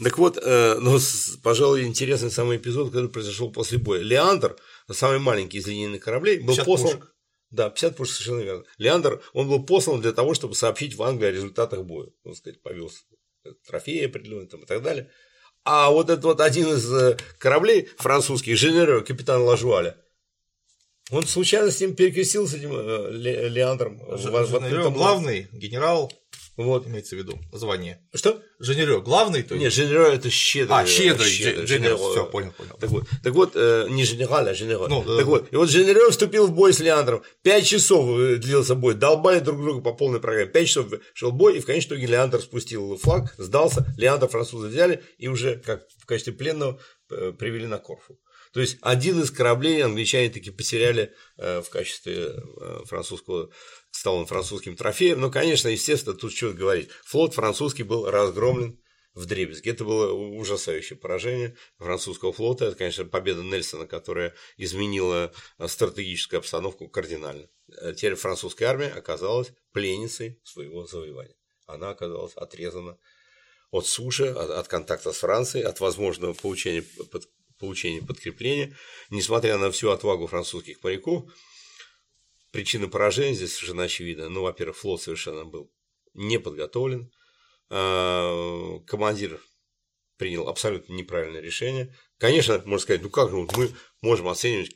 [SPEAKER 2] Так вот, э, ну, пожалуй, интересный самый эпизод, который произошел после боя. Леандр, самый маленький из линейных кораблей, был послан. Пушек. Да, 50 пушек, совершенно верно. Леандр, он был послан для того, чтобы сообщить в Англии о результатах боя. Он, сказать, повез трофеи определенные там, и так далее. А вот этот вот один из э, кораблей французских, Женеро, капитан Лажуаля, он случайно с ним перекрестился, этим э, Леандром.
[SPEAKER 1] Ж, в, в главный генерал, вот. имеется в виду, звание.
[SPEAKER 2] Что?
[SPEAKER 1] Женерё, главный?
[SPEAKER 2] То есть? Нет, Женерё это щедрый.
[SPEAKER 1] А, щедрый, щедрый Женерё, все, понял, понял.
[SPEAKER 2] Так вот, так вот э, не генерал, а Женерё. Ну, так да, вот, и вот Женерё вступил в бой с Леандром. Пять часов э, длился бой, долбали друг друга по полной программе. Пять часов шел бой, и в конечном итоге Леандр спустил флаг, сдался, Леандр французы взяли и уже как в качестве пленного привели на Корфу. То есть один из кораблей англичане таки потеряли э, в качестве э, французского, стал он французским трофеем. Но, конечно, естественно, тут что говорить. Флот французский был разгромлен в дребезги. Это было ужасающее поражение французского флота. Это, конечно, победа Нельсона, которая изменила стратегическую обстановку кардинально. Теперь французская армия оказалась пленницей своего завоевания. Она оказалась отрезана от суши, от, от контакта с Францией, от возможного получения получения подкрепления. Несмотря на всю отвагу французских моряков, причина поражения здесь совершенно очевидна. Ну, во-первых, флот совершенно был не подготовлен. А, командир принял абсолютно неправильное решение. Конечно, можно сказать, ну как же мы можем оценивать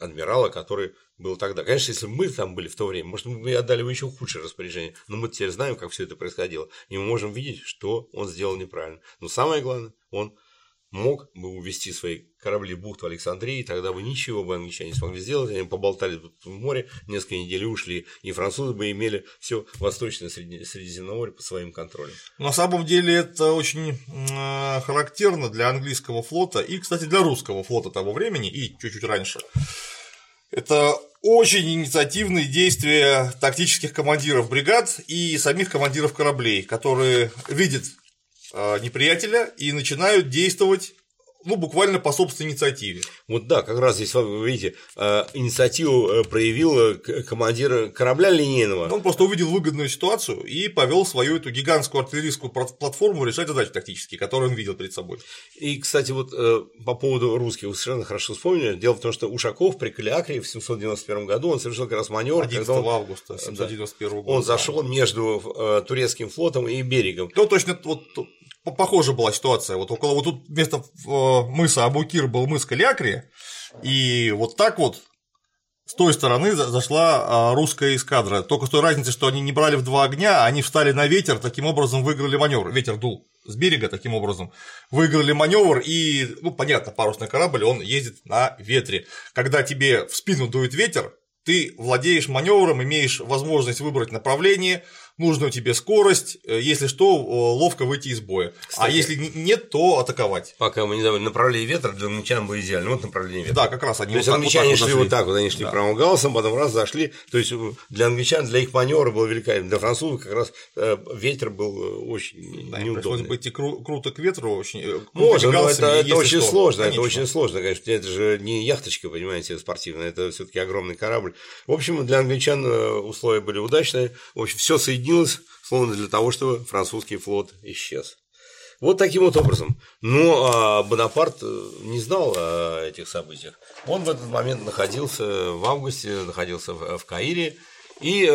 [SPEAKER 2] адмирала, который был тогда. Конечно, если мы там были в то время, может, мы отдали бы еще худшее распоряжение, но мы теперь знаем, как все это происходило, и мы можем видеть, что он сделал неправильно. Но самое главное, он мог бы увести свои корабли в бухту Александрии, тогда бы ничего бы англичане не смогли сделать, они поболтали тут в море, несколько недель ушли, и французы бы имели все восточное Средиземноморье под своим контролем.
[SPEAKER 1] На самом деле это очень характерно для английского флота и, кстати, для русского флота того времени и чуть-чуть раньше. Это очень инициативные действия тактических командиров бригад и самих командиров кораблей, которые видят неприятеля и начинают действовать ну, буквально по собственной инициативе.
[SPEAKER 2] Вот да, как раз здесь, вы видите, а, инициативу э, проявил командир корабля линейного.
[SPEAKER 1] Он просто увидел выгодную ситуацию и повел свою эту гигантскую артиллерийскую платформу решать задачи тактические, которые он видел перед собой.
[SPEAKER 2] И, кстати, вот э, по поводу русских, вы совершенно хорошо вспомнили. Дело в том, что Ушаков при Калиакре в 791 году он совершил как раз маневр.
[SPEAKER 1] 11 он, августа 791
[SPEAKER 2] года. Он зашел между э, турецким флотом и берегом.
[SPEAKER 1] Ну, точно, вот похожа была ситуация. Вот около вот тут вместо э, мыса Абукир был мыс Калиакри, и вот так вот с той стороны зашла а, русская эскадра. Только с той разницей, что они не брали в два огня, а они встали на ветер, таким образом выиграли маневр. Ветер дул с берега таким образом. Выиграли маневр и, ну, понятно, парусный корабль, он ездит на ветре. Когда тебе в спину дует ветер, ты владеешь маневром, имеешь возможность выбрать направление, нужную тебе скорость, э, если что, ловко выйти из боя. А Кстати, а если нет, то атаковать.
[SPEAKER 2] Пока мы не давали направление ветра, для англичан было идеально. Вот направление ветра.
[SPEAKER 1] Да, как раз они
[SPEAKER 2] То есть вот англичане вот шли вот так вот, они шли да. правым галсом, потом раз зашли. То есть для англичан, для их маневра было великолепно. Для французов как раз э, ветер был э, очень да, неудобный. Пришлось
[SPEAKER 1] быть и кру- круто к ветру, очень
[SPEAKER 2] Можно, но это, это очень что. сложно, конечно. это очень сложно, конечно. Это же не яхточка, понимаете, спортивная, это все-таки огромный корабль. В общем, для англичан условия были удачные. В общем, все соединилось словно для того, чтобы французский флот исчез. Вот таким вот образом. Но а Бонапарт э, не знал о этих событиях. Он в этот момент находился в августе, находился в, в Каире, и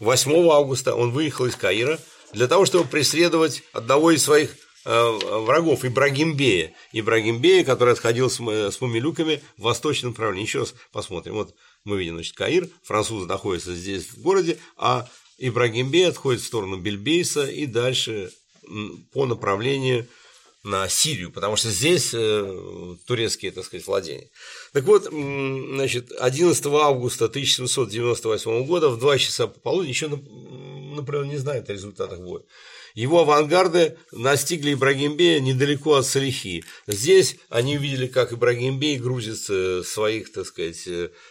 [SPEAKER 2] 8 эм, августа он выехал из Каира для того, чтобы преследовать одного из своих э, врагов Ибрагимбея. Ибрагимбея, который отходил с, с мумилюками в восточном направлении. Еще раз посмотрим. Вот Мы видим, значит, Каир, французы находятся здесь в городе, а Ибрагим Бей отходит в сторону Бельбейса и дальше по направлению на Сирию, потому что здесь э, турецкие, так сказать, владения. Так вот, значит, 11 августа 1798 года в 2 часа пополудни, еще, например, не знает о результатах боя, его авангарды настигли Ибрагимбея недалеко от Салихи. Здесь они увидели, как Ибрагимбей грузит своих, так сказать,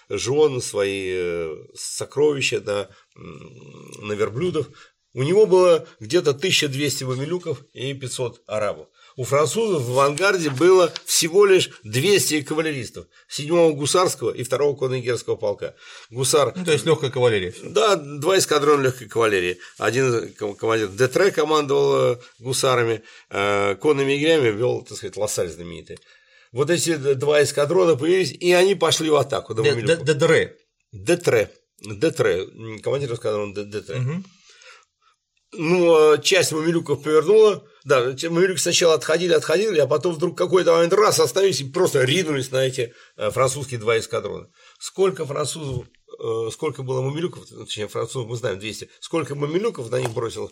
[SPEAKER 2] жен, свои э, сокровища на, на верблюдов. У него было где-то 1200 мамилюков и 500 арабов у французов в авангарде было всего лишь 200 кавалеристов 7-го гусарского и 2-го коннегерского полка. Гусар...
[SPEAKER 1] Ну, то есть легкая кавалерия.
[SPEAKER 2] Да, два эскадрона легкой кавалерии. Один командир Детре командовал э, гусарами, э, конными егерями вел, так сказать, Лассаль знаменитый. Вот эти два эскадрона появились, и они пошли в атаку.
[SPEAKER 1] Детре.
[SPEAKER 2] Детре. Детре. Командир эскадрона Детре. Угу. Ну, а часть мамилюков повернула, да, мамилюки сначала отходили, отходили, а потом вдруг какой-то момент раз остановились и просто ринулись на эти э, французские два эскадрона. Сколько французов, э, сколько было мамилюков, точнее, французов мы знаем 200, сколько мамилюков на них бросил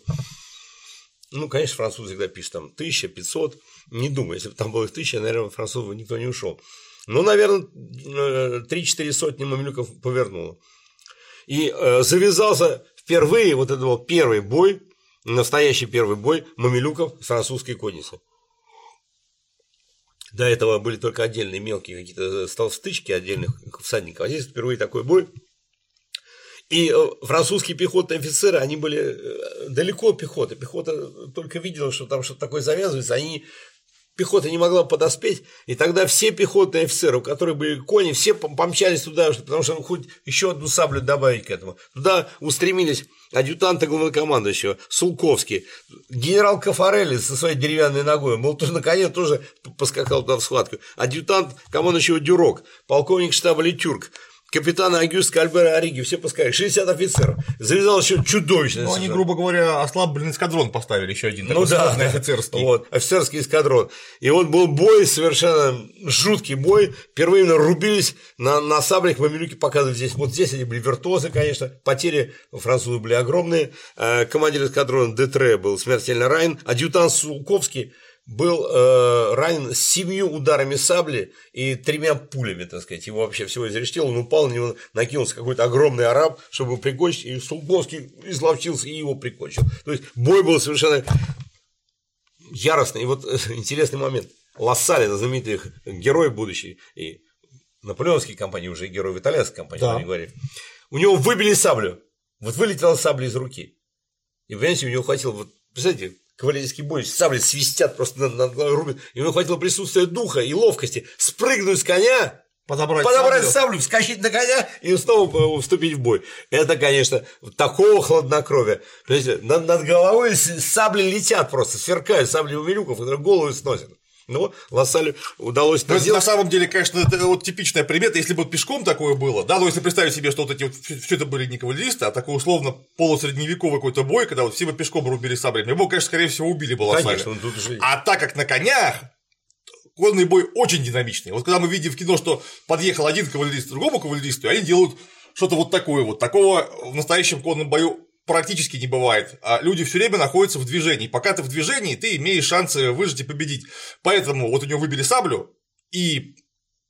[SPEAKER 2] ну, конечно, французы всегда пишут там 1500, не думаю, если бы там было их 1000, наверное, французов никто не ушел. Ну, наверное, 3-4 э, сотни мамилюков повернуло. И завязался впервые, вот это был первый бой настоящий первый бой мамилюков с французской конницей. До этого были только отдельные мелкие какие-то стычки отдельных всадников, а здесь впервые такой бой. И э, французские пехотные офицеры, они были э, далеко от пехоты. Пехота только видела, что там что-то такое завязывается, они пехота не могла подоспеть, и тогда все пехотные офицеры, у которых были кони, все помчались туда, потому что ну, хоть еще одну саблю добавить к этому. Туда устремились адъютанта главнокомандующего, Сулковский, генерал Кафарелли со своей деревянной ногой, мол, тоже на коне тоже поскакал туда в схватку, адъютант командующего Дюрок, полковник штаба Летюрк, капитана Агюст Кальбера Ориги, все пускай, 60 офицеров. Завязалось еще чудовищно.
[SPEAKER 1] Ну, они, грубо говоря, ослабленный эскадрон поставили еще один. Ну
[SPEAKER 2] да, офицерский. Вот, офицерский эскадрон. И вот был бой, совершенно жуткий бой. Впервые рубились на, на саблях, мамилюки показывали здесь. Вот здесь они были виртуозы, конечно. Потери французы были огромные. Э, командир эскадрона Детре был смертельно ранен. Адъютант Сулковский был э, ранен семью ударами сабли и тремя пулями, так сказать. Его вообще всего изрештил, он упал, на него накинулся какой-то огромный араб, чтобы его прикончить, и Сулковский изловчился и его прикончил. То есть бой был совершенно яростный. И вот э, интересный момент. Лассалин, знаменитый герой будущий, и наполеонские компании, уже герой в итальянской компании, да. говорили. У него выбили саблю. Вот вылетела сабля из руки. И, понимаете, у него хватило, вот, представляете, кавалерийский бой, сабли свистят просто над, над рубят. Ему хватило присутствия духа и ловкости спрыгнуть с коня, подобрать, подобрать саблю. саблю, вскочить на коня и снова вступить в бой. Это, конечно, такого хладнокровия. Понимаете, над, над головой сабли летят просто, сверкают сабли у Милюков, которые голову сносят. Но Лассалю удалось
[SPEAKER 1] это сделать. На самом деле, конечно, это вот типичная примета, если бы пешком такое было, да, но если представить себе, что вот эти вот, все это были не кавалеристы, а такой условно полусредневековый какой-то бой, когда вот все бы пешком рубили саблями, его, конечно, скорее всего, убили бы Лассаля. Конечно, тут же... А так как на конях, конный бой очень динамичный. Вот когда мы видим в кино, что подъехал один кавалерист к другому кавалеристу, они делают что-то вот такое вот. Такого в настоящем конном бою практически не бывает. А люди все время находятся в движении. Пока ты в движении, ты имеешь шансы выжить и победить. Поэтому вот у него выбили саблю и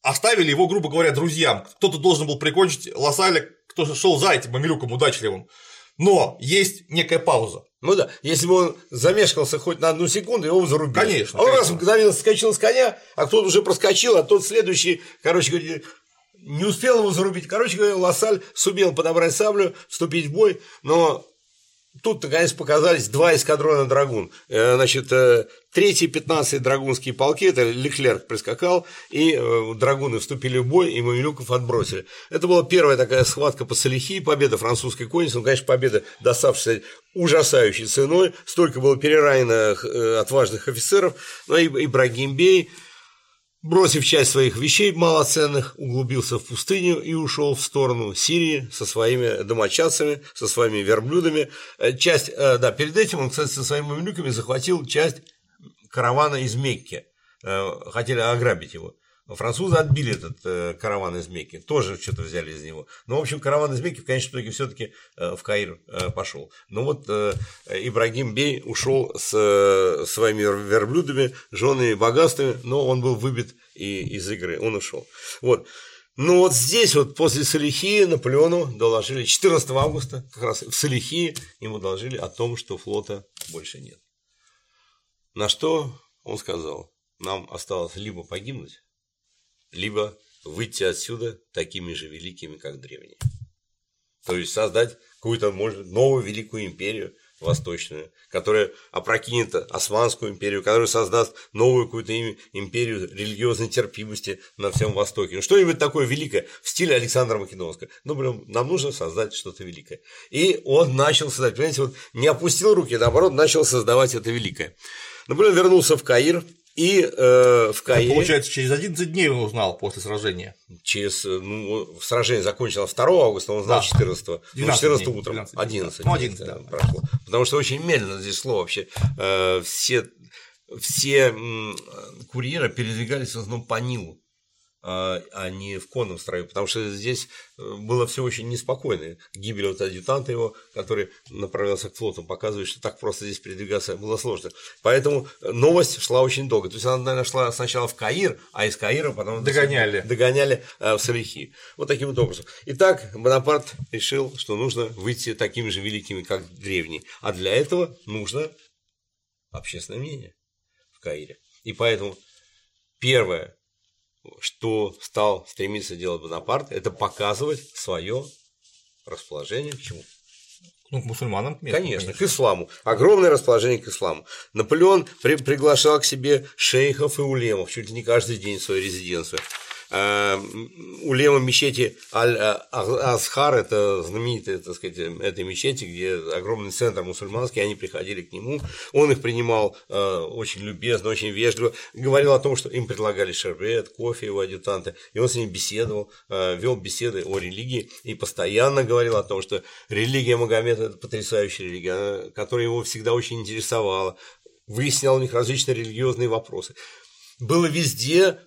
[SPEAKER 1] оставили его, грубо говоря, друзьям. Кто-то должен был прикончить Лосаля, кто шел за этим мамилюком удачливым. Но есть некая пауза.
[SPEAKER 2] Ну да, если бы он замешкался хоть на одну секунду, его зарубили.
[SPEAKER 1] Конечно.
[SPEAKER 2] А он
[SPEAKER 1] конечно.
[SPEAKER 2] раз мгновенно скачал с коня, а кто-то уже проскочил, а тот следующий, короче говоря, не успел его зарубить. Короче говоря, Лассаль сумел подобрать саблю, вступить в бой, но Тут, наконец, показались два эскадрона драгун. Э, значит, э, третий, пятнадцатый драгунские полки, это Леклерк прискакал, и э, драгуны вступили в бой, и Мамилюков отбросили. Это была первая такая схватка по Салихи, победа французской конницы, ну, конечно, победа, доставшаяся ужасающей ценой, столько было переранено отважных офицеров, но и Ибрагим Бей, Бросив часть своих вещей малоценных, углубился в пустыню и ушел в сторону Сирии со своими домочадцами, со своими верблюдами. Э, часть, э, да, перед этим он, кстати, со своими мамлюками захватил часть каравана из Мекки. Э, хотели ограбить его. Французы отбили этот э, караван из Мекки, тоже что-то взяли из него. Но, в общем, караван из Мекки в конечном итоге все-таки э, в Каир э, пошел. Но вот э, Ибрагим Бей ушел с э, своими верблюдами, женами, богатствами, но он был выбит и из игры, он ушел. Вот. Ну вот здесь вот после Салихии Наполеону доложили 14 августа, как раз в Салихии ему доложили о том, что флота больше нет. На что он сказал, нам осталось либо погибнуть, либо выйти отсюда такими же великими, как древние. То есть создать какую-то, может, новую великую империю – восточную, которая опрокинет Османскую империю, которая создаст новую какую-то империю религиозной терпимости на всем Востоке. Ну, что-нибудь такое великое в стиле Александра Македонского. Ну, блин, нам нужно создать что-то великое. И он начал создать, понимаете, вот не опустил руки, наоборот, начал создавать это великое. Наполеон вернулся в Каир, и э, в Каире...
[SPEAKER 1] Получается, через 11 дней он узнал после сражения.
[SPEAKER 2] Через, ну, сражение закончилось 2 августа, он узнал да. 14 -го. 12 14 дней, утром, 12 11, ну, 11 да, да, прошло. Потому что очень медленно здесь шло вообще. Э, все, все курьеры передвигались в основном по Нилу. А, а не в конном строю, потому что здесь э, было все очень неспокойно. Гибель вот адъютанта его, который направлялся к флоту, показывает, что так просто здесь передвигаться было сложно. Поэтому новость шла очень долго. То есть она, наверное, шла сначала в Каир, а из Каира потом
[SPEAKER 1] догоняли,
[SPEAKER 2] догоняли э, в Салихи. Вот таким вот образом. Итак, Бонапарт решил, что нужно выйти такими же великими, как древние. А для этого нужно общественное мнение в Каире. И поэтому первое, что стал стремиться делать Бонапарт, это показывать свое расположение к чему?
[SPEAKER 1] Ну, к мусульманам,
[SPEAKER 2] конечно, конечно, к исламу. Огромное расположение к исламу. Наполеон при, приглашал к себе шейхов и улемов чуть ли не каждый день в свою резиденцию. Э, улема мечети Аль-Азхар, это знаменитая, так сказать, этой мечети, где огромный центр мусульманский, они приходили к нему, он их принимал э, очень любезно, очень вежливо, говорил о том, что им предлагали шербет, кофе его адъютанты, и он с ними беседовал, э, вел беседы о религии и постоянно говорил о том, что религия Магомеда – это потрясающая религия, которая его всегда очень интересовала, выяснял у них различные религиозные вопросы. Было везде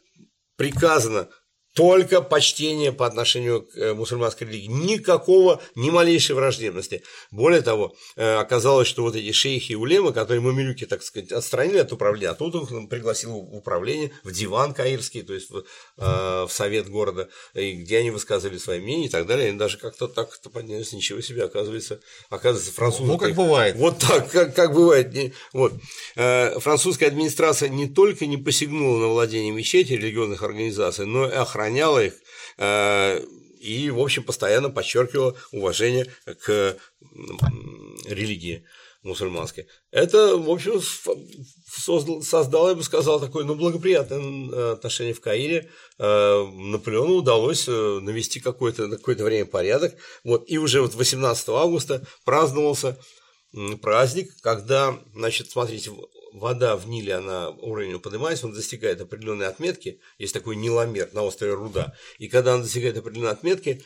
[SPEAKER 2] приказано только почтение по отношению к э, мусульманской религии. Никакого, ни малейшей враждебности. Более того, э, оказалось, что вот эти шейхи и улемы, которые мамилюки, так сказать, отстранили от управления, а тут он пригласил в управление, в диван каирский, то есть в, э, в совет города, и где они высказывали свои мнения и так далее. Они даже как-то так-то поднялись, ничего себе, оказывается, оказывается, французы.
[SPEAKER 1] Ну, как бывает.
[SPEAKER 2] Вот так, как, как бывает. Вот. Французская администрация не только не посягнула на владение мечети религиозных организаций, но и охраняла охраняла их э, и, в общем, постоянно подчеркивала уважение к религии мусульманской. Это, в общем, создал, создало, я бы сказал, такое ну, благоприятное отношение в Каире. Э, Наполеону удалось э, навести какое-то какое время порядок. Вот, и уже вот 18 августа праздновался праздник, когда, значит, смотрите, вода в Ниле, она уровень поднимается, он достигает определенной отметки, есть такой Ниломер на острове Руда, и когда он достигает определенной отметки,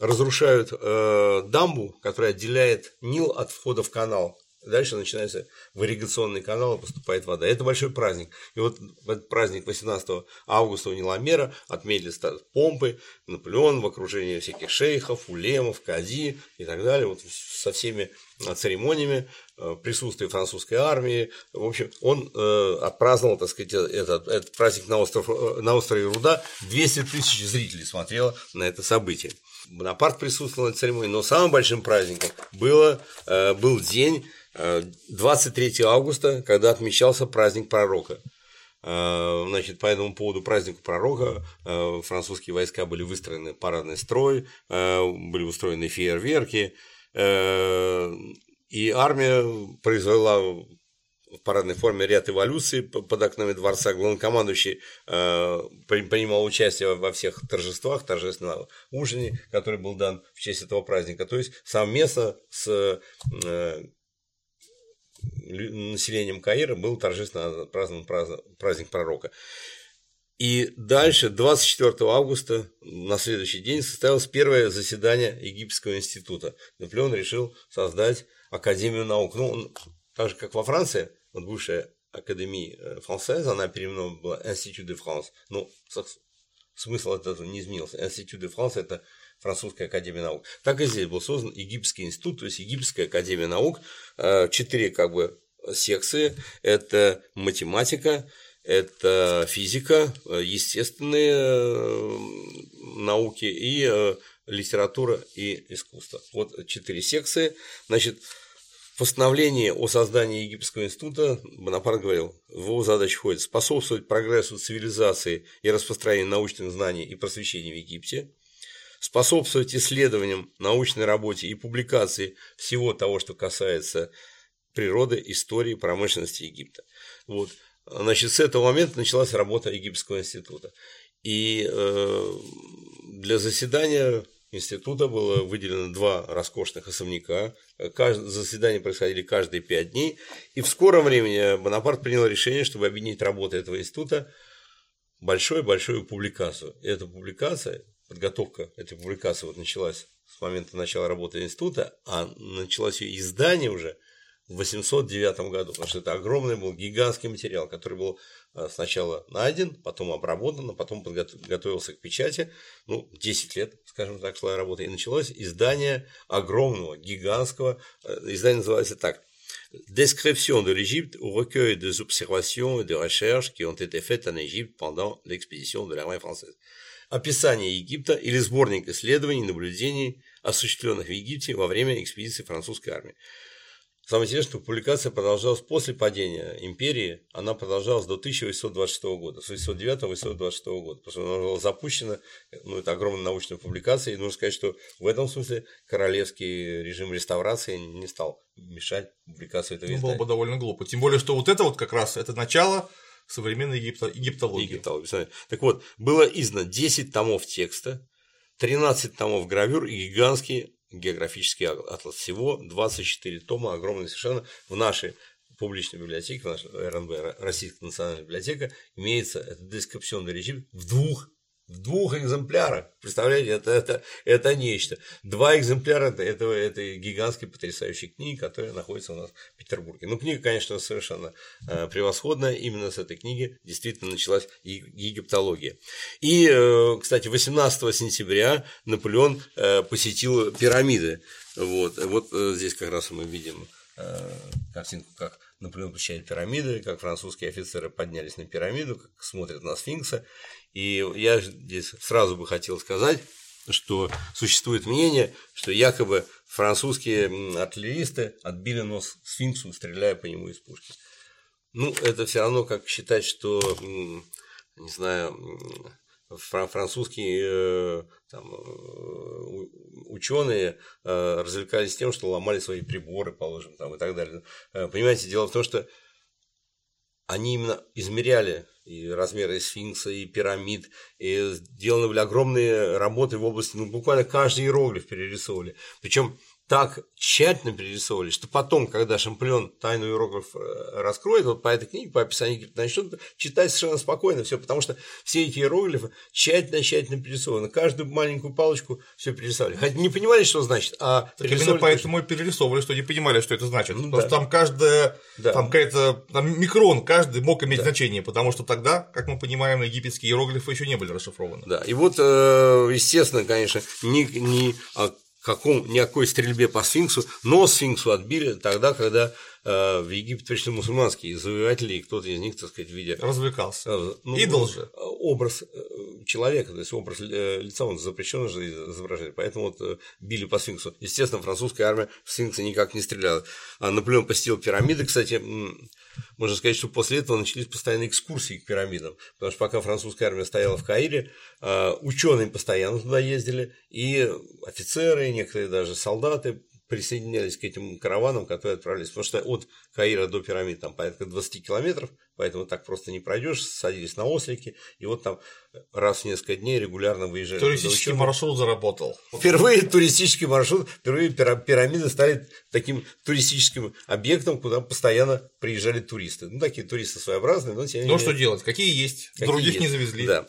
[SPEAKER 2] разрушают э, дамбу, которая отделяет Нил от входа в канал. Дальше начинается в ирригационный канал и поступает вода. Это большой праздник. И вот этот праздник 18 августа у Ниломера отметили помпы, Наполеон в окружении всяких шейхов, улемов, кази и так далее. Вот со всеми церемониями э, присутствие французской армии. В общем, он э, отпраздновал, так сказать, этот, этот праздник на, остров, э, на острове Руда. 200 тысяч зрителей смотрело на это событие. Бонапарт присутствовал на церемонии, но самым большим праздником было, был день 23 августа, когда отмечался праздник пророка. Значит, по этому поводу празднику пророка французские войска были выстроены парадный строй, были устроены фейерверки, Э, и армия произвела в парадной форме ряд эволюций под окнами дворца. Главнокомандующий э, принимал участие во всех торжествах, торжественном ужине, который был дан в честь этого праздника. То есть совместно с э, населением Каира был торжественно празднован праздник пророка. И дальше, 24 августа, на следующий день, состоялось первое заседание Египетского института. Наполеон решил создать Академию наук. Ну, он, так же, как во Франции, вот бывшая Академии Францез, она переименована была Институт де Франс. Ну, смысл этого не изменился. Институт де Франс – это Французская академия наук. Так и здесь был создан Египетский институт, то есть Египетская академия наук. Четыре как бы секции – это математика, это физика, естественные науки и литература и искусство. Вот четыре секции. Значит, в постановлении о создании Египетского института Бонапарт говорил, в его задачу входит способствовать прогрессу цивилизации и распространению научных знаний и просвещения в Египте, способствовать исследованиям, научной работе и публикации всего того, что касается природы, истории, промышленности Египта. Вот. Значит, с этого момента началась работа Египетского института. И э, для заседания института было выделено два роскошных особняка. Заседания происходили каждые пять дней. И в скором времени Бонапарт принял решение, чтобы объединить работу этого института большую-большую публикацию. И эта публикация, подготовка этой публикации вот началась с момента начала работы института, а началось ее издание уже в 809 году, потому что это огромный был гигантский материал, который был сначала найден, потом обработан, а потом подготовился к печати. Ну, 10 лет, скажем так, шла работа. И началось издание огромного, гигантского. Э, издание называется так. Description de l'Égypte au recueil des observations et des recherches qui ont été faites en Égypte pendant l'expédition de l'armée française. Описание Египта или сборник исследований и наблюдений, осуществленных в Египте во время экспедиции французской армии. Самое интересное, что публикация продолжалась после падения империи, она продолжалась до 1826 года, с 1809-1826 года, потому что она была запущена, ну, это огромная научная публикация, и нужно сказать, что в этом смысле королевский режим реставрации не стал мешать публикации этого
[SPEAKER 1] ну, издания. было бы довольно глупо, тем более, что вот это вот как раз, это начало современной египто... египтологии.
[SPEAKER 2] египтологии. Так вот, было издано 10 томов текста, 13 томов гравюр и гигантские географический атлас. Всего 24 тома, огромный совершенно. В нашей публичной библиотеке, в нашей РНБ, Российская национальная библиотека, имеется этот дескрипционный режим в двух в двух экземплярах. Представляете, это, это, это нечто. Два экземпляра этого, этой гигантской потрясающей книги, которая находится у нас в Петербурге. Ну, книга, конечно, совершенно э, превосходная. Именно с этой книги действительно началась египтология. И, э, кстати, 18 сентября Наполеон э, посетил пирамиды. Вот, вот э, здесь как раз мы видим э, картинку, как Наполеон посещает пирамиды, как французские офицеры поднялись на пирамиду, как смотрят на сфинкса. И я здесь сразу бы хотел сказать, что существует мнение, что якобы французские артиллеристы отбили нос сфинксу, стреляя по нему из пушки. Ну, это все равно как считать, что, не знаю, французские э, там, э, ученые э, развлекались тем, что ломали свои приборы, положим, там, и так далее. Понимаете, дело в том, что они именно измеряли и размеры сфинкса, и пирамид, и сделаны были огромные работы в области, ну, буквально каждый иероглиф перерисовывали. Причем так тщательно перерисовывали, что потом, когда Шамплен тайну иероглиф э, раскроет, вот по этой книге, по описанию Египта, начнет читать совершенно спокойно все, потому что все эти иероглифы тщательно-тщательно перерисованы. Каждую маленькую палочку все перерисовали. Хотя не понимали, что значит, а
[SPEAKER 1] Именно поэтому и перерисовывали, что не понимали, что это значит. Ну, потому да. что там каждая, да. там какая-то, там микрон каждый мог иметь да. значение, потому что тогда, как мы понимаем, египетские иероглифы еще не были расшифрованы.
[SPEAKER 2] Да, и вот, э, естественно, конечно, не, не каком, никакой стрельбе по сфинксу, но сфинксу отбили тогда, когда э, в Египет пришли мусульманские завоеватели, и кто-то из них, так сказать, в виде...
[SPEAKER 1] Развлекался. Э, ну, Идол же.
[SPEAKER 2] Образ э, человека, то есть образ э, лица, он запрещен же изображать, поэтому вот били по сфинксу. Естественно, французская армия в сфинкса никак не стреляла. А Наполеон посетил пирамиды, кстати, можно сказать, что после этого начались постоянные экскурсии к пирамидам, потому что пока французская армия стояла в Каире, а, ученые постоянно туда ездили, и офицеры, и некоторые даже солдаты присоединялись к этим караванам, которые отправились, потому что от Каира до пирамид там порядка 20 километров, поэтому так просто не пройдешь, садились на ослики, и вот там раз в несколько дней регулярно выезжали.
[SPEAKER 1] Туристический маршрут заработал.
[SPEAKER 2] Впервые туристический маршрут, впервые пирамиды стали таким туристическим объектом, куда постоянно приезжали туристы. Ну, такие туристы своеобразные, но тем
[SPEAKER 1] не Ну, что делать? Какие есть? Какие Других есть. не завезли.
[SPEAKER 2] Да.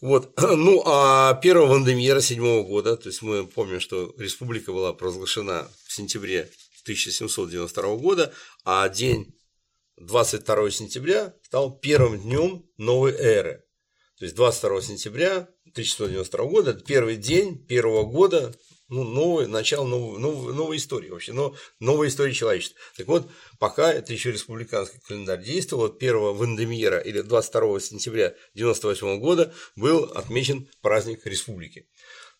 [SPEAKER 2] Вот. Ну, а первого Вандемира седьмого года, то есть мы помним, что республика была провозглашена в сентябре 1792 года, а день 22 сентября стал первым днем новой эры. То есть 22 сентября 1692 года, это первый день первого года ну, новое, начало новой, новой, новой истории вообще, но, новой истории человечества. Так вот, пока это еще республиканский календарь действовал, вот 1 Вандемьера или 22 сентября 1998 года был отмечен праздник республики.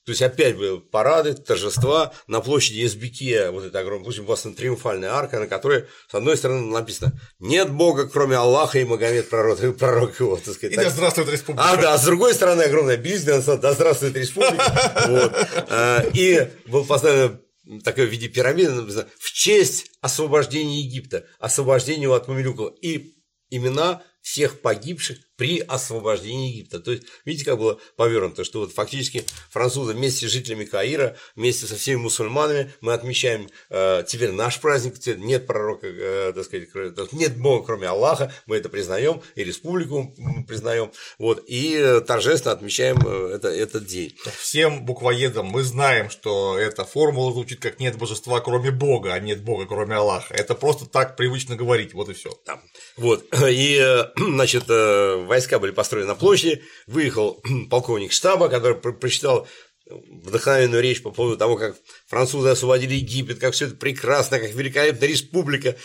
[SPEAKER 2] То есть опять были парады, торжества на площади Эсбике, вот эта огромная площадь, властно триумфальная арка, на которой, с одной стороны, написано «Нет Бога, кроме Аллаха и Магомед, пророк, пророк его». Так сказать,
[SPEAKER 1] и так. да здравствует республика.
[SPEAKER 2] А, да, а с другой стороны, огромная бизнес, да здравствует республика. А, и был поставлен такое в виде пирамиды, написано, в честь освобождения Египта, освобождения от мамилюков. И имена всех погибших при освобождении Египта. То есть, видите, как было повернуто, что вот фактически французы вместе с жителями Каира, вместе со всеми мусульманами мы отмечаем э, теперь наш праздник, теперь нет пророка, э, так сказать, нет Бога, кроме Аллаха, мы это признаем, и республику признаем, вот, и торжественно отмечаем э, это, этот день.
[SPEAKER 1] Всем буквоедам мы знаем, что эта формула звучит как нет божества, кроме Бога, а нет Бога, кроме Аллаха. Это просто так привычно говорить, вот и все.
[SPEAKER 2] Да. Вот, и, э, значит, э, войска были построены на площади, выехал полковник штаба, который прочитал вдохновенную речь по поводу того, как французы освободили Египет, как все это прекрасно, как великолепная республика,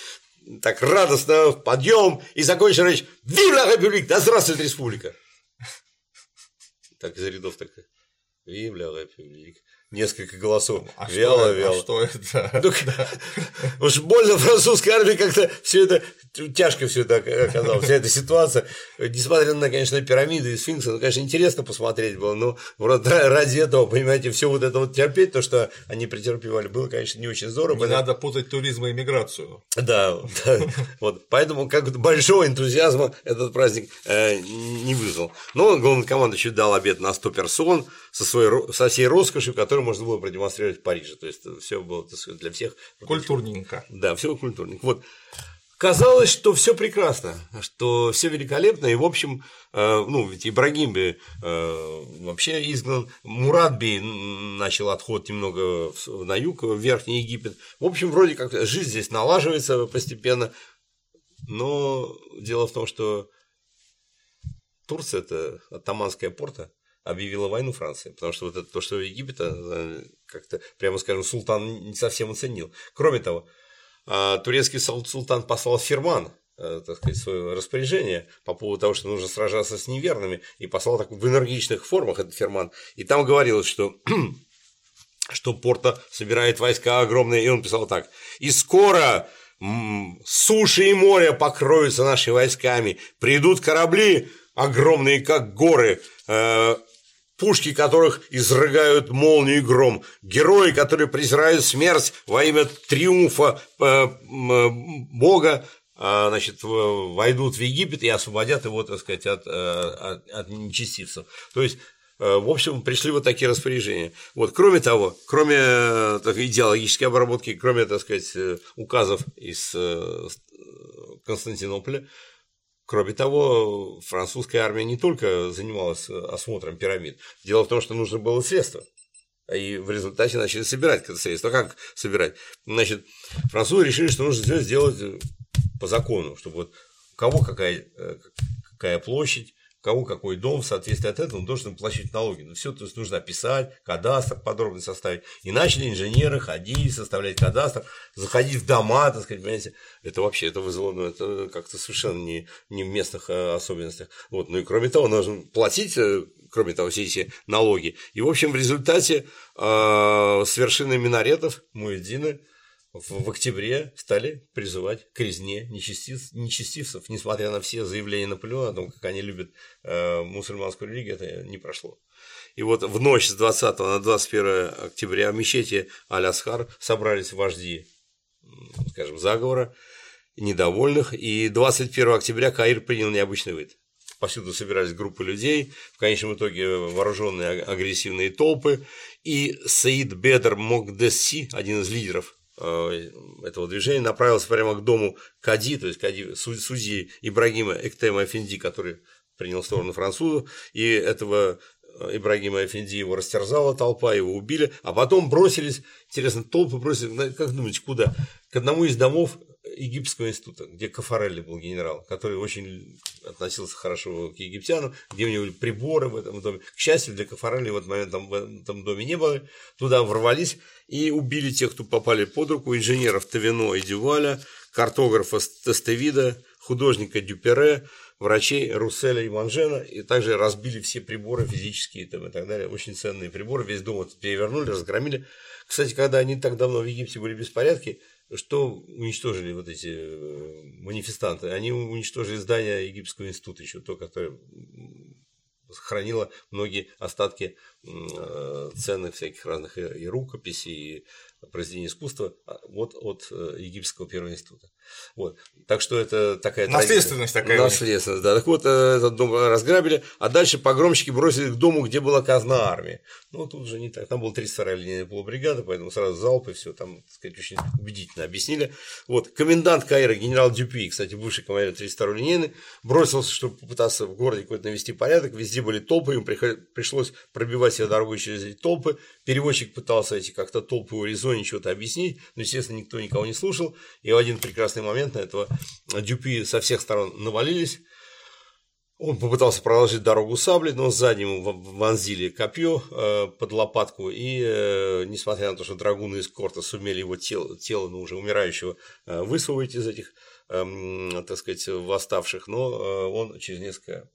[SPEAKER 2] так радостно, подъем, и закончил речь «Вив ла републик! Да здравствует республика!» Так из рядов так «Вив ла републик!» Несколько голосов. А вяло, что, вяло. А
[SPEAKER 1] что это? Ну.
[SPEAKER 2] Уж больно французской армии как-то все это тяжко все это оказалось, вся эта ситуация. Несмотря на, конечно, пирамиды и сфинксы, ну, конечно, интересно посмотреть было, но вроде ради этого, понимаете, все вот это вот терпеть, то, что они претерпевали, было, конечно, не очень здорово. Не
[SPEAKER 1] надо путать туризм и миграцию.
[SPEAKER 2] Да, да. Вот, поэтому как большого энтузиазма этот праздник э, не вызвал. Но главный командующий дал обед на 100 персон со, своей, со всей роскошью, которую можно было продемонстрировать в Париже. То есть все было сказать, для всех.
[SPEAKER 1] Культурненько.
[SPEAKER 2] Да, все культурненько. Вот. Казалось, что все прекрасно, что все великолепно, и, в общем, э, ну, ведь Ибрагим бы э, вообще изгнан, Мурат би начал отход немного на юг, в Верхний Египет. В общем, вроде как жизнь здесь налаживается постепенно, но дело в том, что Турция – это атаманская порта, объявила войну Франции, потому что вот это то, что Египет, э, как-то, прямо скажем, султан не совсем оценил. Кроме того, а, турецкий султан послал фирман, э, так сказать, свое распоряжение по поводу того, что нужно сражаться с неверными, и послал так в энергичных формах этот фирман. И там говорилось, что что Порта собирает войска огромные, и он писал так. «И скоро суши и море покроются нашими войсками, придут корабли огромные, как горы, э, пушки которых изрыгают молнию и гром, герои, которые презирают смерть во имя триумфа э, Бога, а, значит, войдут в Египет и освободят его, так сказать, от, э, от, от нечестивцев. То есть э, в общем, пришли вот такие распоряжения. Вот, кроме того, кроме так, идеологической обработки, кроме, так сказать, указов из Константинополя, Кроме того, французская армия не только занималась осмотром пирамид. Дело в том, что нужно было средства. И в результате начали собирать это средство. А как собирать? Значит, французы решили, что нужно все сделать по закону, чтобы вот у кого какая, э, какая площадь, кого какой дом, в соответствии от этого он должен платить налоги. Но ну, все то есть нужно описать, кадастр подробно составить. И начали инженеры ходить, составлять кадастр, заходить в дома, так сказать, понимаете, это вообще, это вызвало, ну, это как-то совершенно не, не в местных э, особенностях. Вот, ну и кроме того, нужно платить э, кроме того, все эти налоги. И, в общем, в результате э, с вершины минаретов Муэддина в, октябре стали призывать к резне нечестив, нечестивцев, несмотря на все заявления Наполеона о том, как они любят э, мусульманскую религию, это не прошло. И вот в ночь с 20 на 21 октября в мечети Аль-Асхар собрались вожди, скажем, заговора, недовольных, и 21 октября Каир принял необычный вид. Повсюду собирались группы людей, в конечном итоге вооруженные агрессивные толпы, и Саид Бедр Мокдесси, один из лидеров этого движения направился прямо к дому Кади, то есть Кади, судьи Ибрагима Эктема Эфенди, который принял сторону французов, и этого э, Ибрагима Эфенди его растерзала толпа, его убили, а потом бросились, интересно, толпы бросились, как думаете, куда? К одному из домов египетского института, где Кафарелли был генерал, который очень относился хорошо к египтянам, где у него были приборы в этом доме. К счастью, для Кафарелли в этот момент там, в этом доме не было. Туда ворвались и убили тех, кто попали под руку, инженеров Тавино и Дюваля, картографа Тестевида, художника Дюпере, врачей Русселя и Манжена, и также разбили все приборы физические там, и так далее, очень ценные приборы, весь дом вот перевернули, разгромили. Кстати, когда они так давно в Египте были беспорядки, что уничтожили вот эти э, манифестанты? Они уничтожили здание Египетского института, еще то, которое хранило многие остатки э, ценных всяких разных и рукописей, и произведений искусства а, вот от э, Египетского первого института. Вот. Так что это такая
[SPEAKER 1] Наследственность
[SPEAKER 2] традиция. такая. Наследственность, да. Так вот, э, этот дом разграбили, а дальше погромщики бросили к дому, где была казна армии. Ну, тут же не так. Там была 32-я линейная полубригада, поэтому сразу залпы, все там, так сказать, очень убедительно объяснили. Вот. Комендант Каира, генерал Дюпи, кстати, бывший командир 32-й линейной, бросился, чтобы попытаться в городе какой-то навести порядок. Везде были толпы, ему пришлось пробивать себе дорогу через эти толпы. Переводчик пытался эти как-то толпы урезонить, что-то объяснить, но, естественно, никто никого не слушал. И в один прекрасный момент на этого Дюпи со всех сторон навалились. Он попытался проложить дорогу саблей, но сзади ему вонзили копье э, под лопатку, и э, несмотря на то, что драгуны из корта сумели его тело, тело ну, уже умирающего э, высвоить из этих, э, так сказать, восставших, но он через несколько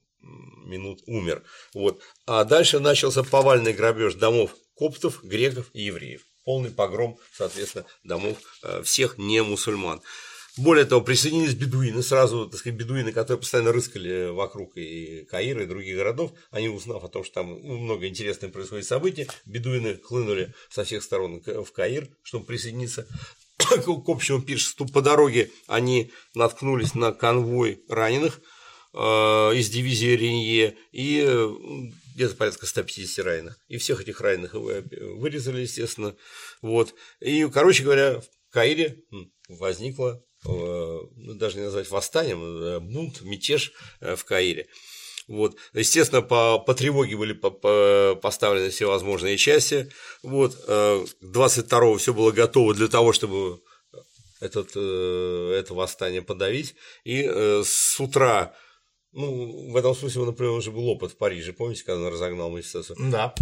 [SPEAKER 2] минут умер. Вот. А дальше начался повальный грабеж домов коптов, греков и евреев. Полный погром, соответственно, домов э, всех не мусульман. Более того, присоединились бедуины, сразу, так сказать, бедуины, которые постоянно рыскали вокруг и Каира, и других городов, они, узнав о том, что там ну, много интересных происходит событий, бедуины хлынули со всех сторон в Каир, чтобы присоединиться к общему пиршеству. По дороге они наткнулись на конвой раненых из дивизии Ренье и где-то порядка 150 раненых. И всех этих раненых вырезали, естественно. Вот. И, короче говоря, в Каире возникло, э, ну, даже не назвать восстанием, э, бунт, мятеж э, в Каире. Вот. Естественно, по, по тревоге были по, по, поставлены все возможные части. Вот. 22-го все было готово для того, чтобы этот, это восстание подавить. И с утра ну, в этом смысле, например, уже был опыт в Париже, помните, когда он разогнал манифестацию?
[SPEAKER 1] Да.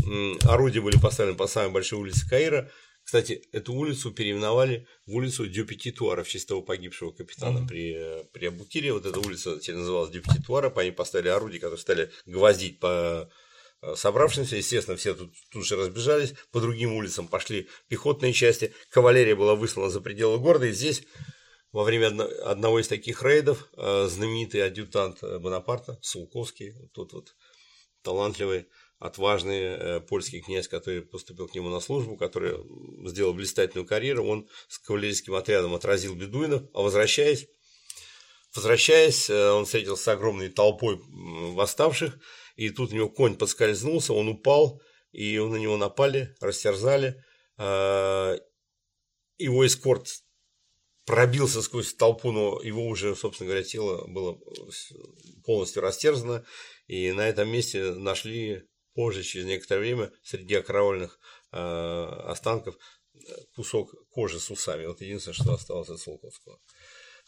[SPEAKER 2] Орудия были поставлены по самой большой улице Каира. Кстати, эту улицу переименовали в улицу Дюпетитуара в честь того погибшего капитана mm-hmm. при, при Абукире. Вот эта улица теперь называлась Дюпетитуара, по ней поставили орудия, которые стали гвоздить по э, собравшимся. Естественно, все тут, тут же разбежались. По другим улицам пошли пехотные части. Кавалерия была выслана за пределы города. И здесь во время одного из таких рейдов э, знаменитый адъютант э, Бонапарта, Сулковский, тот вот талантливый, отважный э, польский князь, который поступил к нему на службу, который сделал блистательную карьеру, он с кавалерийским отрядом отразил бедуинов, а возвращаясь, возвращаясь, он встретился с огромной толпой восставших, и тут у него конь подскользнулся, он упал, и на него напали, растерзали, его эскорт пробился сквозь толпу, но его уже, собственно говоря, тело было полностью растерзано, и на этом месте нашли позже, через некоторое время, среди окровавленных э, останков кусок кожи с усами. Вот единственное, что осталось от Солковского.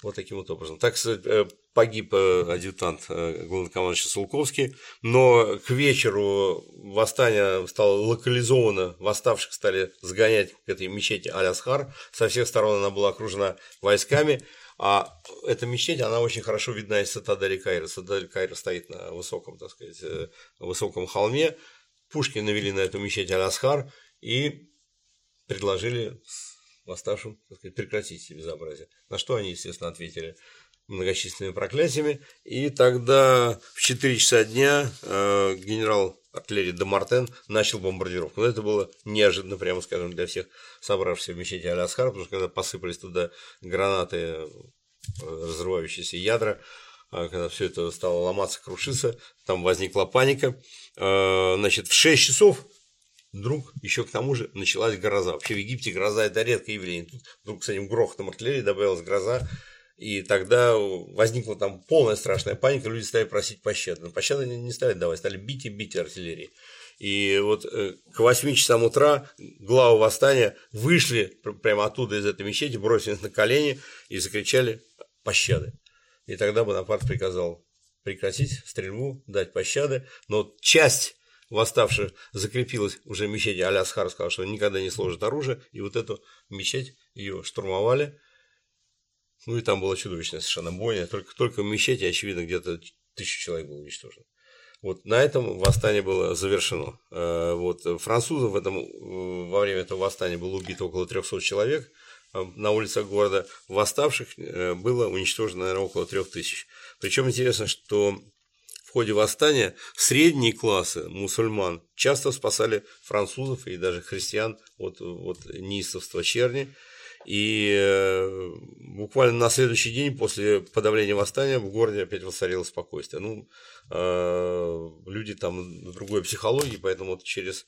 [SPEAKER 2] Вот таким вот образом. Так э, погиб э, адъютант э, главнокомандующий Сулковский, но к вечеру восстание стало локализовано, восставших стали сгонять к этой мечети Алясхар, со всех сторон она была окружена войсками, а эта мечеть, она очень хорошо видна из цитадели Кайра. Цитадель Кайра стоит на высоком, так сказать, высоком холме. Пушки навели на эту мечеть Алясхар и предложили восставшим так сказать, прекратить безобразие. На что они, естественно, ответили многочисленными проклятиями. И тогда в 4 часа дня э, генерал артиллерии Демартен начал бомбардировку. Но это было неожиданно, прямо скажем, для всех собравшихся в мечети Алясхар, потому что когда посыпались туда гранаты, э, разрывающиеся ядра, э, когда все это стало ломаться, крушиться, там возникла паника. Э, значит, в 6 часов вдруг еще к тому же началась гроза. Вообще в Египте гроза это редкое явление. Тут вдруг с этим грохотом артиллерии добавилась гроза, и тогда возникла там полная страшная паника, люди стали просить пощады. Но пощады не стали давать, стали бить и бить артиллерии. И вот э, к 8 часам утра главы восстания вышли прямо оттуда из этой мечети, бросились на колени и закричали пощады. И тогда Бонапарт приказал прекратить стрельбу, дать пощады, но часть восставших закрепилась уже в мечети, Алясхар сказал, что никогда не сложит оружие, и вот эту мечеть ее штурмовали, ну и там была чудовищная совершенно бойня, только, только в мечети, очевидно, где-то тысяча человек было уничтожено. Вот на этом восстание было завершено. Э, вот французов в этом, во время этого восстания было убито около 300 человек э, на улицах города. Восставших э, было уничтожено, наверное, около 3000. Причем интересно, что ходе восстания средние классы мусульман часто спасали французов и даже христиан от, от неистовства черни. И э, буквально на следующий день после подавления восстания в городе опять воцарилось спокойствие. Ну, э, люди там другой психологии, поэтому вот через,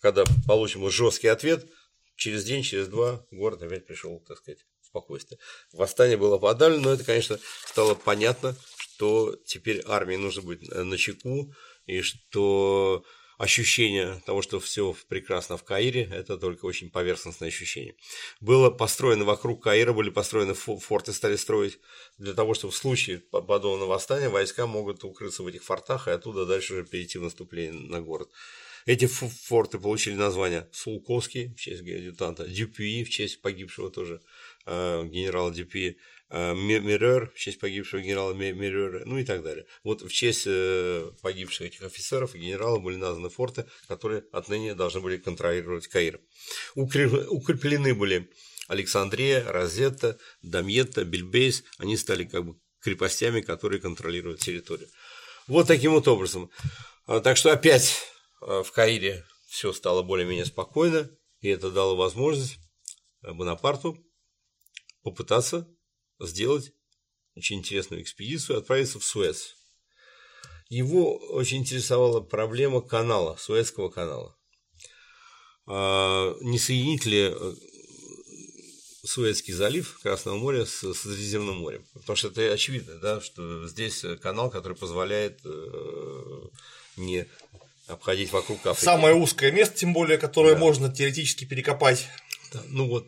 [SPEAKER 2] когда получим жесткий ответ, через день, через два город опять пришел, так сказать, спокойствие. Восстание было подавлено, но это, конечно, стало понятно, что теперь армии нужно быть на чеку, и что ощущение того, что все прекрасно в Каире, это только очень поверхностное ощущение. Было построено вокруг Каира, были построены форты, стали строить для того, чтобы в случае подобного восстания войска могут укрыться в этих фортах и оттуда дальше уже перейти в наступление на город. Эти форты получили название Сулковский в честь адъютанта, Дюпюи в честь погибшего тоже э, генерала Дюпюи, Э, Мирер, в честь погибшего генерала Мирера, ну и так далее. Вот в честь э, погибших этих офицеров и генералов были названы форты, которые отныне должны были контролировать Каир. Укреплены были Александрия, Розетта, Дамьетта, Бельбейс, они стали как бы крепостями, которые контролируют территорию. Вот таким вот образом. А, так что опять э, в Каире все стало более-менее спокойно, и это дало возможность Бонапарту попытаться сделать очень интересную экспедицию, отправиться в Суэц. Его очень интересовала проблема канала, Суэцкого канала. А, не соединить ли э, Суэцкий залив Красного моря с Средиземным морем. Потому что это очевидно, да, что здесь канал, который позволяет э, не обходить вокруг Африки.
[SPEAKER 1] Самое узкое место, тем более, которое да. можно теоретически перекопать.
[SPEAKER 2] Да, ну вот.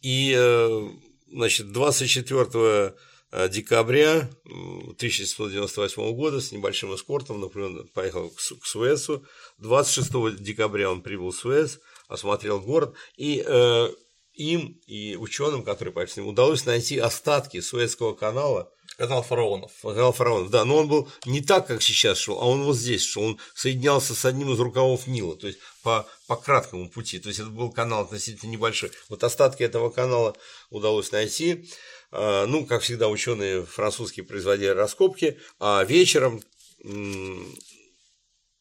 [SPEAKER 2] И э, значит, 24 э, декабря 1798 года с небольшим эскортом например, поехал к Суэцу. 26 декабря он прибыл в Суэц, осмотрел город, и э, им и ученым, которые пошли удалось найти остатки Суэцкого канала.
[SPEAKER 1] Канал фараонов.
[SPEAKER 2] Канал фараонов, да, но он был не так, как сейчас шел, а он вот здесь шел, он соединялся с одним из рукавов Нила, то есть по, по краткому пути, то есть это был канал относительно небольшой. Вот остатки этого канала удалось найти. А, ну, как всегда, ученые французские производили раскопки, а вечером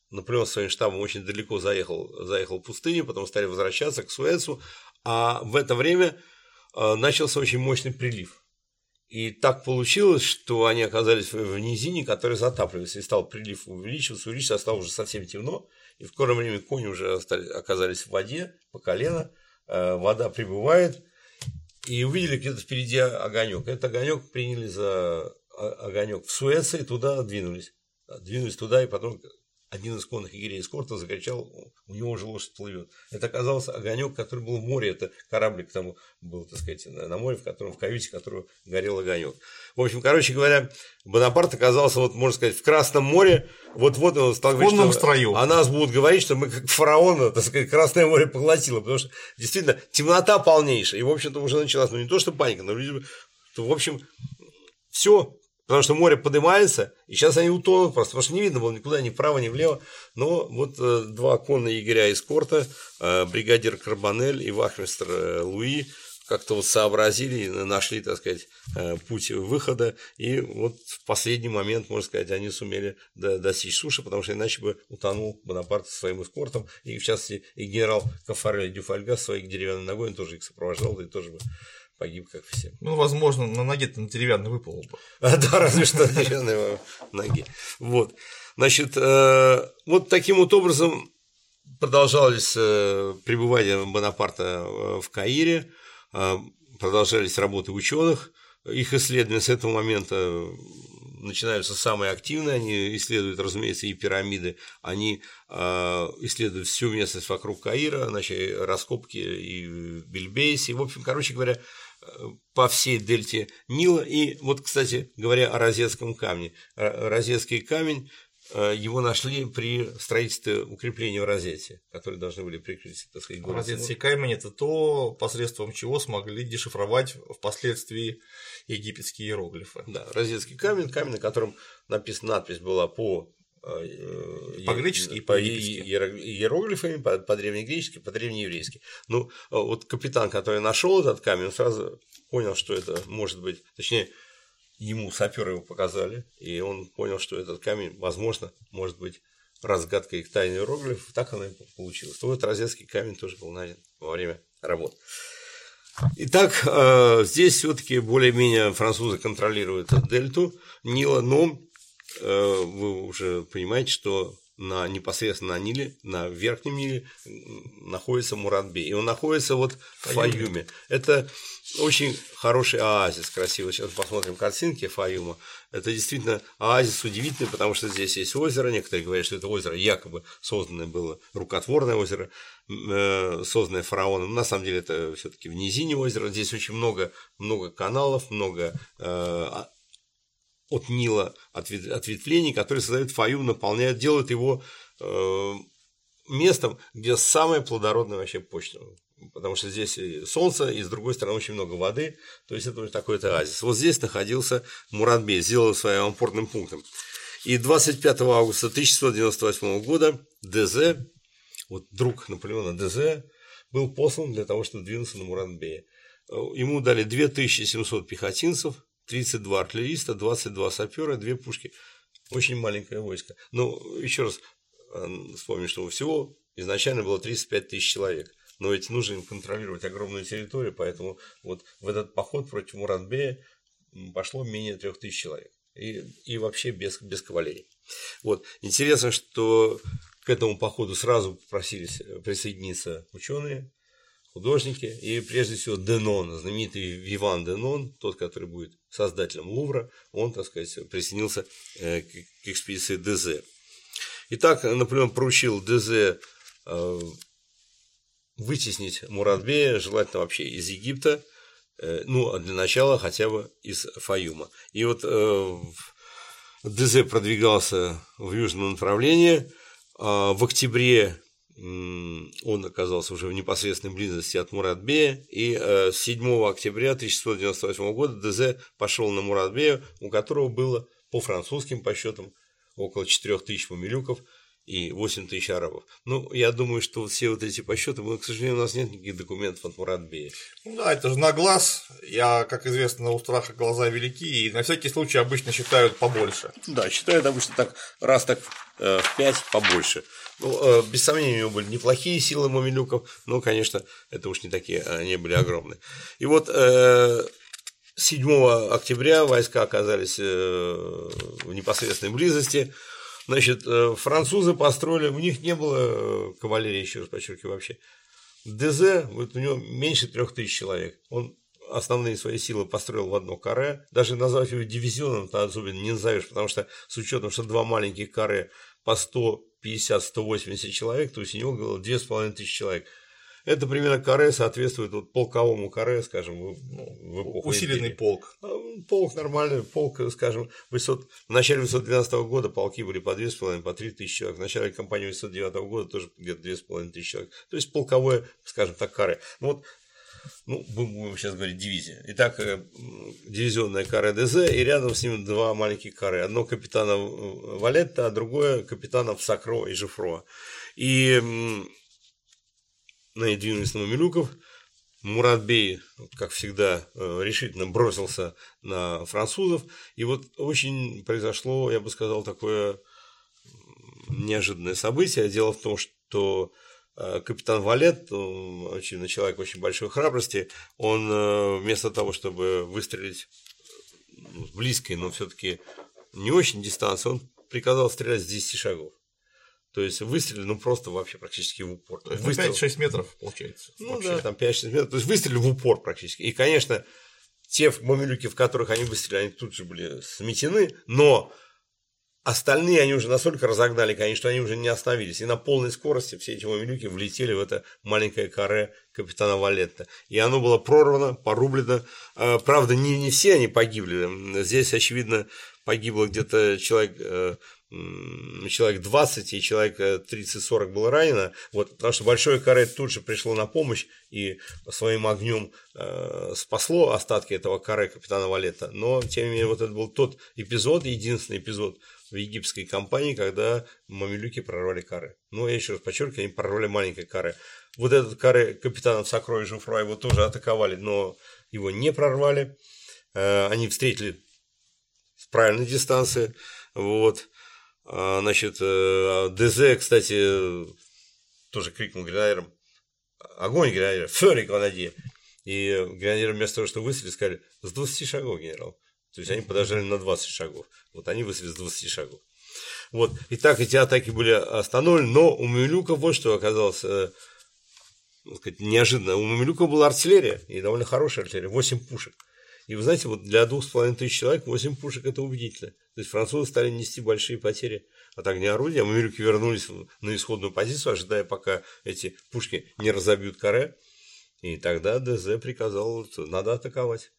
[SPEAKER 2] Наполеон своим штабом очень далеко заехал, заехал в пустыню, потом стали возвращаться к Суэцу, а в это время э, начался очень мощный прилив. И так получилось, что они оказались в низине, которая затапливается, и стал прилив увеличиваться, увеличиваться, а стало уже совсем темно, и в скором времени кони уже оказались в воде по колено, э, вода прибывает, и увидели где-то впереди огонек. Этот огонек приняли за огонек в Суэце туда двинулись. Двинулись туда, и потом один из конных егерей эскорта закричал, у него уже лошадь плывет. Это оказался огонек, который был в море. Это кораблик там был, так сказать, на море, в котором, в каюте которого горел огонек. В общем, короче говоря, Бонапарт оказался, вот, можно сказать, в Красном море. Вот-вот он стал говорить, что строю. о нас будут говорить, что мы как фараона, так сказать, Красное море поглотило. Потому что действительно темнота полнейшая. И, в общем-то, уже началась, ну, не то, что паника, но люди, то, в общем, все, Потому что море поднимается, и сейчас они утонут просто, потому что не видно было никуда ни вправо, ни влево. Но вот э, два конные егеря из корта, э, бригадир Карбонель и вахмистр э, Луи, как-то вот сообразили, нашли, так сказать, путь выхода, и вот в последний момент, можно сказать, они сумели достичь суши, потому что иначе бы утонул Бонапарт со своим эскортом, и в частности и генерал Кафарель Дюфальга своей деревянной ногой, он тоже их сопровождал, и тоже бы погиб, как все.
[SPEAKER 1] Ну, возможно, на ноге-то на деревянный выпал бы.
[SPEAKER 2] А, да, разве что на деревянной ноге. Вот. Значит, э, вот таким вот образом продолжалось э, пребывание Бонапарта э, в Каире, продолжались работы ученых, их исследования с этого момента начинаются самые активные, они исследуют, разумеется, и пирамиды, они исследуют всю местность вокруг Каира, значит, раскопки и в Бельбейсе, в общем, короче говоря, по всей дельте Нила. И вот, кстати говоря, о Розетском камне. Розетский камень Э, его нашли при строительстве укрепления в Розете, которые должны были прикрыть, так сказать,
[SPEAKER 1] город. Розетский камень – это то, посредством чего смогли дешифровать впоследствии египетские иероглифы.
[SPEAKER 2] Да, Розетский камень, камень, на котором написана надпись была по
[SPEAKER 1] по-гречески
[SPEAKER 2] и по иероглифами, по, древнегречески, по древнееврейски. Ну, вот капитан, который нашел этот камень, он сразу понял, что это может быть, точнее, ему саперы его показали, и он понял, что этот камень, возможно, может быть разгадкой их тайны иероглифов, так оно и получилось. То вот розетский камень тоже был найден во время работ. Итак, э, здесь все-таки более-менее французы контролируют дельту Нила, но э, вы уже понимаете, что на, непосредственно на Ниле, на Верхнем Ниле находится Муратбей. И он находится вот в Фаюме. Это очень хороший оазис, красивый. Сейчас посмотрим картинки Фаюма. Это действительно оазис удивительный, потому что здесь есть озеро. Некоторые говорят, что это озеро якобы созданное было, рукотворное озеро, э, созданное фараоном. На самом деле это все-таки в низине озера. Здесь очень много, много каналов, много э, от Нила ответвлений, которые создают Фаюм, наполняют, делают его э, местом, где самая плодородная вообще почта. Потому что здесь и солнце, и с другой стороны очень много воды, то есть это такой-то оазис. Вот здесь находился Муратбей, сделал своим опорным пунктом. И 25 августа 1698 года ДЗ, вот друг Наполеона ДЗ, был послан для того, чтобы двинуться на Муратбея. Ему дали 2700 пехотинцев, 32 артиллериста, 22 сапера, 2 пушки. Очень маленькое войско. Но еще раз э, вспомню, что всего изначально было 35 тысяч человек. Но ведь нужно им контролировать огромную территорию, поэтому вот в этот поход против Муратбея пошло менее трех тысяч человек. И, и вообще без, без кавалерии. Вот. Интересно, что к этому походу сразу попросились присоединиться ученые, художники, и прежде всего Денон, знаменитый Виван Денон, тот, который будет создателем Лувра, он, так сказать, присоединился э, к экспедиции ДЗ. Итак, Наполеон поручил ДЗ э, вытеснить Муратбея, желательно вообще из Египта, э, ну, а для начала хотя бы из Фаюма. И вот ДЗ продвигался в южном направлении. А в октябре он оказался уже в непосредственной близости от Муратбея, и 7 э, октября 1698 года ДЗ пошел на Муратбея, у которого было по французским подсчетам около 4000 мамилюков и 8 тысяч арабов. Ну, я думаю, что все вот эти подсчеты, к сожалению, у нас нет никаких документов от Муратбея.
[SPEAKER 1] Ну да, это же на глаз. Я, как известно, у страха глаза велики, и на всякий случай обычно считают побольше.
[SPEAKER 2] Да, считают обычно так, раз так э, в пять побольше. Ну, э, без сомнения, у него были неплохие силы мамилюков, но, конечно, это уж не такие, они были огромные. И вот 7 э, октября войска оказались э, в непосредственной близости. Значит, французы построили, у них не было кавалерии, еще раз подчеркиваю, вообще. ДЗ, вот у него меньше трех тысяч человек. Он основные свои силы построил в одно каре. Даже назвать его дивизионом то особенно не назовешь, потому что с учетом, что два маленьких каре по 100 50-180 человек, то есть у него было 2500 человек. Это примерно каре соответствует вот полковому каре, скажем, в, ну,
[SPEAKER 1] в эпоху Усиленный империи. полк.
[SPEAKER 2] А, полк нормальный, полк, скажем, 800, в начале 812 года полки были по 2,5, по 3 тысячи человек. В начале кампании 809 года тоже где-то 2,5 тысячи человек. То есть полковое, скажем так, каре. Ну, вот ну, будем сейчас говорить дивизия. Итак, э, дивизионная каре ДЗ, и рядом с ним два маленьких каре. Одно капитана Валетта, а другое капитанов Сакро и Жифро. И на двинулись на Мамилюков. Муратбей, как всегда, э, решительно бросился на французов. И вот очень произошло, я бы сказал, такое неожиданное событие. Дело в том, что капитан Валет, очень, человек очень большой храбрости, он э, вместо того, чтобы выстрелить ну, с близкой, но все-таки не очень дистанции, он приказал стрелять с 10 шагов. То есть выстрелил, ну просто вообще практически в упор.
[SPEAKER 1] То есть выстрел... 5-6 метров получается.
[SPEAKER 2] Ну вообще. да, там 5-6 метров. То есть выстрелил в упор практически. И, конечно, те мамилюки, в которых они выстрелили, они тут же были сметены, но Остальные они уже настолько разогнали, конечно, они уже не остановились. И на полной скорости все эти мамилюки влетели в это маленькое каре капитана Валетта. И оно было прорвано, порублено. А, правда, не, не все они погибли. Здесь, очевидно, погибло где-то человек э, человек 20 и человек 30-40 э, было ранено, вот, потому что большое каре тут же пришло на помощь и своим огнем э, спасло остатки этого каре капитана Валета, но тем не менее вот это был тот эпизод, единственный эпизод в египетской компании, когда мамилюки прорвали кары. Ну, я еще раз подчеркиваю, они прорвали маленькие кары. Вот этот кары капитана Сокро и Жуфра его тоже атаковали, но его не прорвали. Э, они встретили с правильной дистанции. Вот. А, значит, э, ДЗ, кстати, тоже крикнул гренадерам «Огонь, гренадер! Фёрик, Ванади!» И гренадеры вместо того, что выстрелили, сказали «С 20 шагов, генерал». То есть они подождали на 20 шагов. Вот они высадились с 20 шагов. Вот. И так эти атаки были остановлены, но у Мамилюка вот что оказалось э, сказать, неожиданно. У Мамилюка была артиллерия, и довольно хорошая артиллерия, 8 пушек. И вы знаете, вот для двух с половиной тысяч человек 8 пушек это убедительно. То есть французы стали нести большие потери от огня орудия, а вернулись на исходную позицию, ожидая, пока эти пушки не разобьют каре. И тогда ДЗ приказал, что надо атаковать.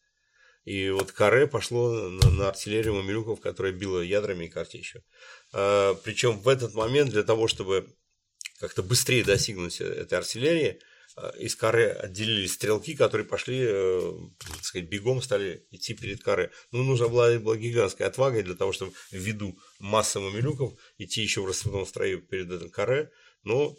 [SPEAKER 2] И вот каре пошло на, на артиллерию мамилюков, которая била ядрами и картечью. А, причем в этот момент для того, чтобы как-то быстрее достигнуть этой артиллерии, а, из каре отделились стрелки, которые пошли, э, так сказать, бегом стали идти перед каре. Ну, нужна была, была гигантская отвага для того, чтобы ввиду массы мамилюков идти еще в рассыпном строю перед этим каре, но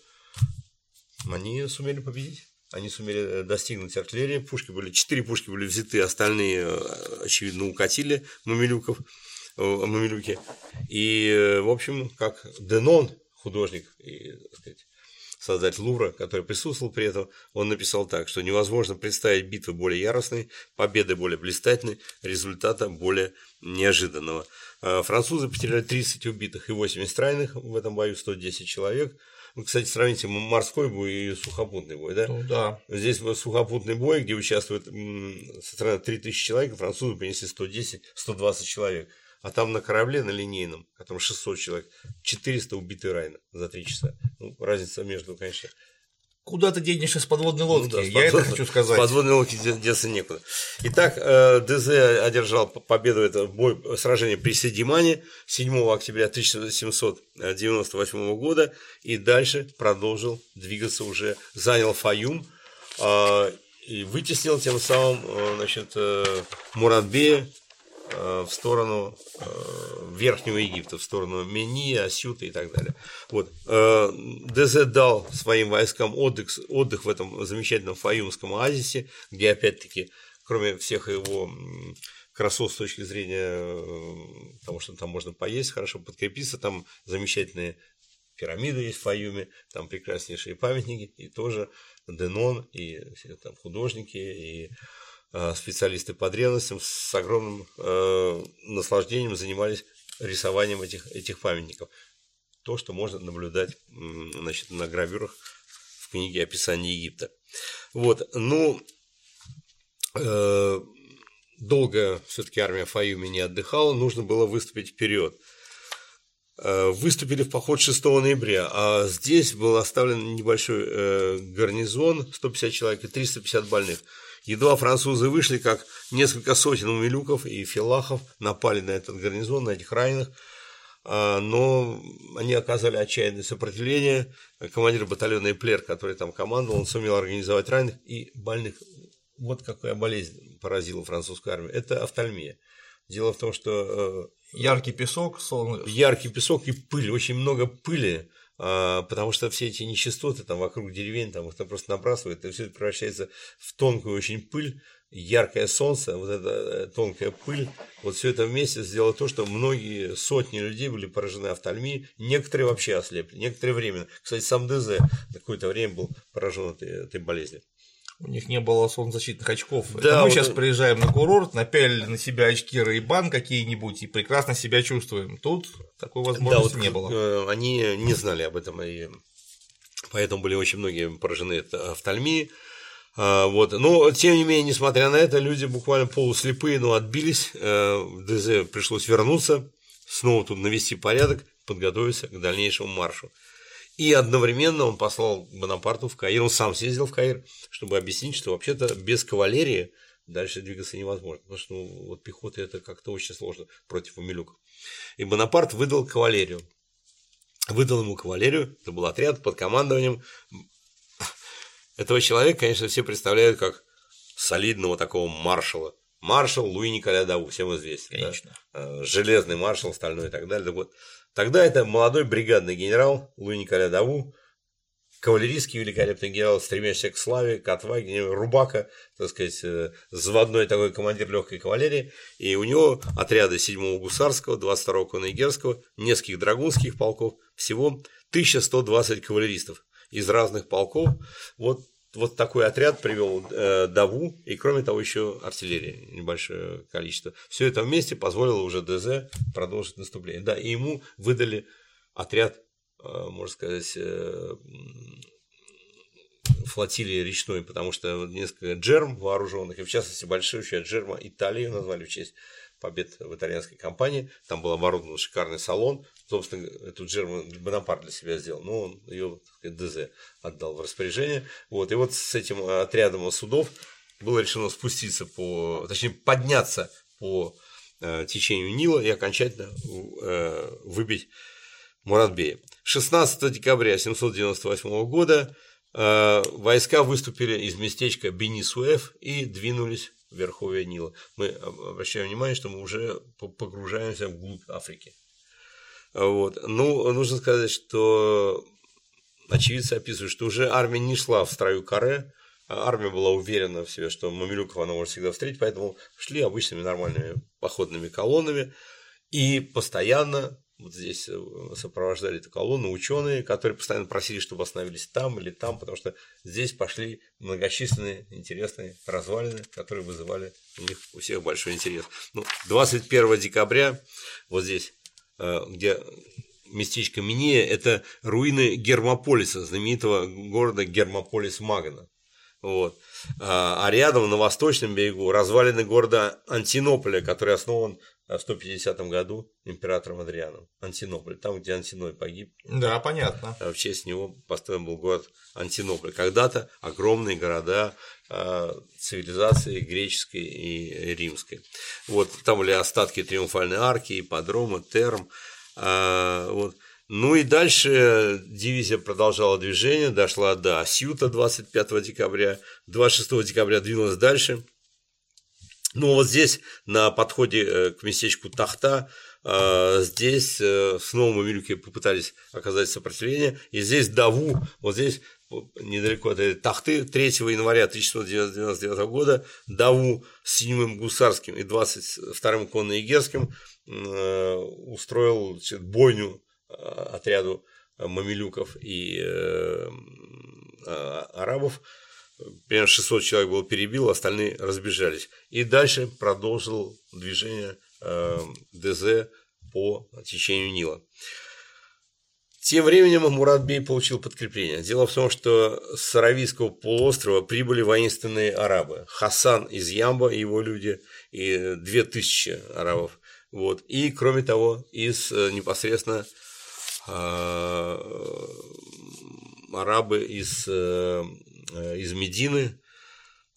[SPEAKER 2] они сумели победить они сумели э, достигнуть артиллерии. Пушки были, четыре пушки были взяты, остальные, э, очевидно, укатили мамилюков, э, мамилюки. И, в общем, как Денон, художник и, так сказать, создатель Лувра, который присутствовал при этом, он написал так, что невозможно представить битвы более яростной, победы более блистательной, результата более неожиданного. Французы потеряли 30 убитых и 80 раненых в этом бою, 110 человек – ну, кстати, сравните морской бой и сухопутный бой, да?
[SPEAKER 1] Ну, да.
[SPEAKER 2] Здесь сухопутный бой, где участвует со стороны 3000 человек, французы принесли 110-120 человек. А там на корабле, на линейном, котором 600 человек, 400 убиты райно за 3 часа. Ну, разница между, конечно,
[SPEAKER 1] Куда ты денешься с подводной лодки? Ну, да, Я подвод... это хочу сказать.
[SPEAKER 2] С подводной лодки деться некуда. Итак, э, ДЗ одержал победу это бой, сражение при Седимане 7 октября 1798 года и дальше продолжил двигаться уже, занял Фаюм э, и вытеснил тем самым э, значит, Муратбея в сторону э, Верхнего Египта, в сторону Мени, Асюта и так далее. Вот. Э, ДЗ дал своим войскам отдых, отдых в этом замечательном Фаюмском оазисе, где опять-таки, кроме всех его красот с точки зрения того, что там можно поесть, хорошо подкрепиться, там замечательные пирамиды есть в Фаюме, там прекраснейшие памятники, и тоже Денон, и там художники, и Э, специалисты по древностям с огромным э, наслаждением занимались рисованием этих, этих памятников. То, что можно наблюдать значит, на гравюрах в книге описания Египта. Вот, ну, э, долго все-таки армия Фаюми не отдыхала, нужно было выступить вперед. Э, выступили в поход 6 ноября, а здесь был оставлен небольшой э, гарнизон, 150 человек и 350 больных – Едва французы вышли, как несколько сотен умилюков и филахов напали на этот гарнизон, на этих раненых, а, но они оказали отчаянное сопротивление. Командир батальона Эплер, который там командовал, он сумел организовать раненых и больных. Вот какая болезнь поразила французскую армию. Это офтальмия. Дело в том, что
[SPEAKER 1] э, яркий песок, солнце.
[SPEAKER 2] яркий песок и пыль, очень много пыли потому что все эти нечистоты там вокруг деревень, там их там просто набрасывают, и все это превращается в тонкую очень пыль, яркое солнце, вот эта э, тонкая пыль, вот все это вместе сделало то, что многие сотни людей были поражены офтальмией, некоторые вообще ослепли, некоторое время. Кстати, сам ДЗ какое-то время был поражен этой, этой болезнью.
[SPEAKER 1] У них не было солнцезащитных очков. Да, Это мы вот... сейчас приезжаем на курорт, напялили на себя очки Рейбан какие-нибудь и прекрасно себя чувствуем. Тут такой возможности да, вот, не было.
[SPEAKER 2] Э, они не знали об этом, и поэтому были очень многие поражены офтальмией. А, вот. Но, тем не менее, несмотря на это, люди буквально полуслепые, но отбились. Э, ДЗ пришлось вернуться, снова тут навести порядок, подготовиться к дальнейшему маршу. И одновременно он послал Бонапарту в Каир, он сам съездил в Каир, чтобы объяснить, что вообще-то без кавалерии дальше двигаться невозможно, потому что ну, вот пехота это как-то очень сложно против умилюков. И Бонапарт выдал кавалерию. Выдал ему кавалерию, это был отряд под командованием этого человека, конечно, все представляют как солидного такого маршала. Маршал Луи Николя Даву, всем известен. Конечно. Да? Э, железный маршал, стальной и так далее. Так вот, тогда это молодой бригадный генерал Луи Николя Даву, кавалерийский великолепный генерал, стремящийся к славе, к отваге, Рубака, так сказать, э, заводной такой командир легкой кавалерии, и у него отряды 7-го гусарского, 22-го конегерского, нескольких драгунских полков, всего 1120 кавалеристов из разных полков. Вот, вот такой отряд привел э, Даву, и кроме того еще артиллерия, небольшое количество. Все это вместе позволило уже ДЗ продолжить наступление. Да, и ему выдали отряд, э, можно сказать, э, флотилии речной, потому что несколько джерм вооруженных, и в частности большущая джерма Италии назвали в честь побед в итальянской компании. Там был оборудован шикарный салон. Собственно, эту джерму Бонапарт для себя сделал, но он ее сказать, ДЗ отдал в распоряжение. Вот. И вот с этим отрядом судов было решено спуститься по, точнее, подняться по э, течению Нила и окончательно э, выбить Муратбея. 16 декабря 798 года э, войска выступили из местечка Бенисуэф и двинулись верховья Нила. Мы обращаем внимание, что мы уже погружаемся вглубь Африки. Вот. Ну, нужно сказать, что очевидцы описывают, что уже армия не шла в строю каре, армия была уверена в себе, что Мамилюков она может всегда встретить, поэтому шли обычными нормальными походными колоннами и постоянно вот здесь э, сопровождали эту колонну ученые, которые постоянно просили, чтобы остановились там или там, потому что здесь пошли многочисленные интересные развалины, которые вызывали у них у всех большой интерес. Ну, 21 декабря, вот здесь, э, где местечко Минея, это руины Гермополиса, знаменитого города Гермополис Магна. Вот. А, а рядом, на восточном берегу, развалины города Антинополя, который основан в 150 году императором Адрианом. Антинополь, там, где Антиной погиб.
[SPEAKER 1] Да, понятно.
[SPEAKER 2] В честь него построен был город Антинополь. Когда-то огромные города а, цивилизации греческой и римской. Вот там были остатки триумфальной арки, ипподрома, терм. А, вот. Ну и дальше дивизия продолжала движение, дошла до Асюта 25 декабря, 26 декабря двинулась дальше. Ну вот здесь на подходе э, к местечку Тахта э, здесь э, снова мамилюки попытались оказать сопротивление, и здесь Даву, вот здесь недалеко от этой Тахты 3 января 1699 года Даву с 7 гусарским и 22-м конно-егерским устроил бойню отряду мамилюков и арабов, примерно 600 человек было перебил, остальные разбежались. И дальше продолжил движение э, ДЗ по течению Нила. Тем временем Муратбей получил подкрепление. Дело в том, что с Аравийского полуострова прибыли воинственные арабы. Хасан из Ямба и его люди, и 2000 арабов. Вот. И, кроме того, из э, непосредственно э, арабы из Э, из Медины,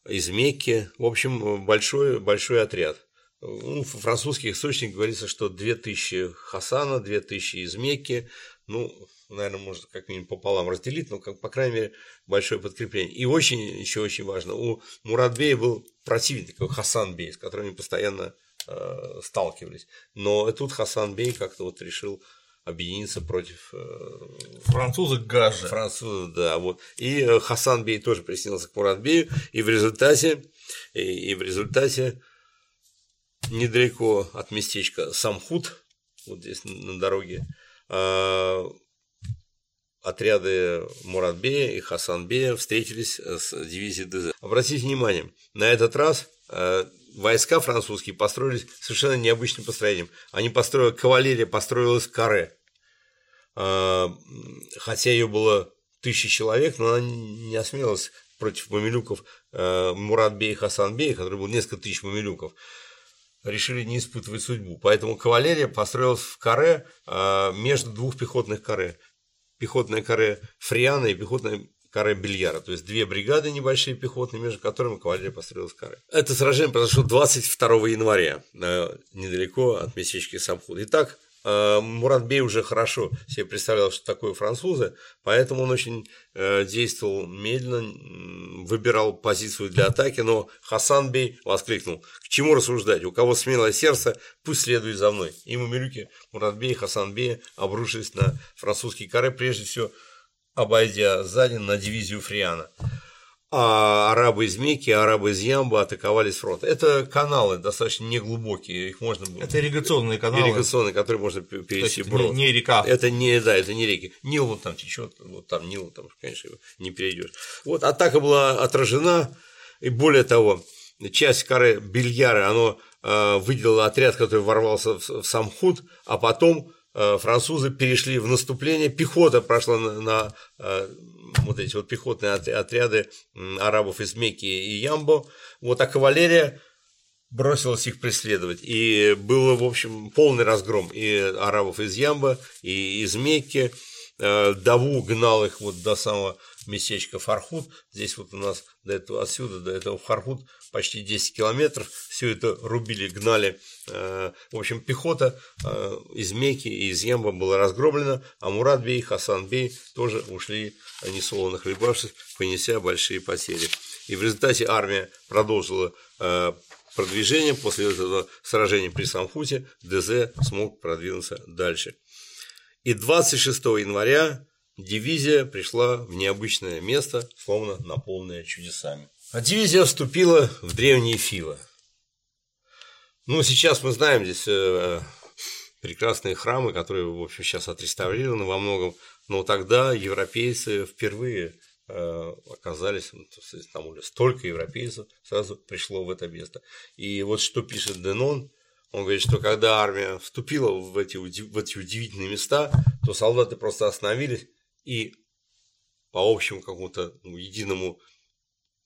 [SPEAKER 2] из Мекки. В общем, большой, большой отряд. Ну, в французских источниках говорится, что 2000 Хасана, 2000 из Мекки. Ну, наверное, можно как минимум пополам разделить, но, как, по крайней мере, большое подкрепление. И очень, еще очень важно, у Муратбея был противник, такой Хасан Бей, с которым они постоянно э, сталкивались. Но тут Хасан Бей как-то вот решил объединиться против э,
[SPEAKER 1] француза Гажа.
[SPEAKER 2] Француза, да, вот. И э, Хасан Бей тоже присоединился к Муратбею, и в результате, и, и в результате недалеко от местечка Самхут, вот здесь на дороге, э, отряды Муратбея и Хасанбея встретились с дивизией ДЗ. Обратите внимание, на этот раз войска французские построились совершенно необычным построением. Они построили, кавалерия построилась каре. А, хотя ее было тысячи человек, но она не осмелилась против мамилюков э, Муратбей и Хасанбей, который был несколько тысяч мамилюков, решили не испытывать судьбу. Поэтому кавалерия построилась в каре э, между двух пехотных каре. Пехотное каре Фриана и пехотное каре Бильяра. То есть две бригады небольшие пехотные, между которыми кавалерия построилась каре. Это сражение произошло 22 января, недалеко от местечка Самхуд. Итак, Э, Муратбей уже хорошо себе представлял, что такое французы, поэтому он очень э, действовал медленно, выбирал позицию для атаки, но Хасан Бей воскликнул, к чему рассуждать, у кого смелое сердце, пусть следует за мной. И мамилюки Муратбей и Хасан Бей обрушились на французские коры, прежде всего обойдя сзади на дивизию Фриана а арабы из Мекки, арабы из Ямба атаковали с фронта. Это каналы достаточно неглубокие, их можно было...
[SPEAKER 1] Это ирригационные каналы.
[SPEAKER 2] Ирригационные, которые можно перейти брод.
[SPEAKER 1] Не, не река.
[SPEAKER 2] Это не, да, это не реки. Нил вот там течет, вот там Нил, там, конечно, не перейдешь. Вот атака была отражена, и более того, часть коры Бильяры, оно э, выделило отряд, который ворвался в, в сам худ, а потом э, французы перешли в наступление, пехота прошла на, на э, вот эти вот пехотные отряды арабов из Мекки и Ямбо, вот, а кавалерия бросилась их преследовать. И было, в общем, полный разгром и арабов из Ямба, и из Мекки. Э, Даву гнал их вот до самого местечка Фархут. Здесь вот у нас до этого, отсюда до этого Фархут почти 10 километров. Все это рубили, гнали. Э, в общем, пехота э, из Мекки и из Ямба была разгромлена, а Муратбей и Хасанбей тоже ушли несолоно хлебавшись, понеся большие потери. И в результате армия продолжила продвижение. После этого сражения при Самфуте ДЗ смог продвинуться дальше. И 26 января дивизия пришла в необычное место, словно наполненное чудесами. А дивизия вступила в древние Филы. Ну, сейчас мы знаем здесь э, прекрасные храмы, которые, в общем, сейчас отреставрированы во многом, но тогда европейцы впервые э, оказались, ну, там уже столько европейцев сразу пришло в это место. И вот что пишет Денон, он говорит, что когда армия вступила в эти, в эти удивительные места, то солдаты просто остановились и по общему какому-то ну, единому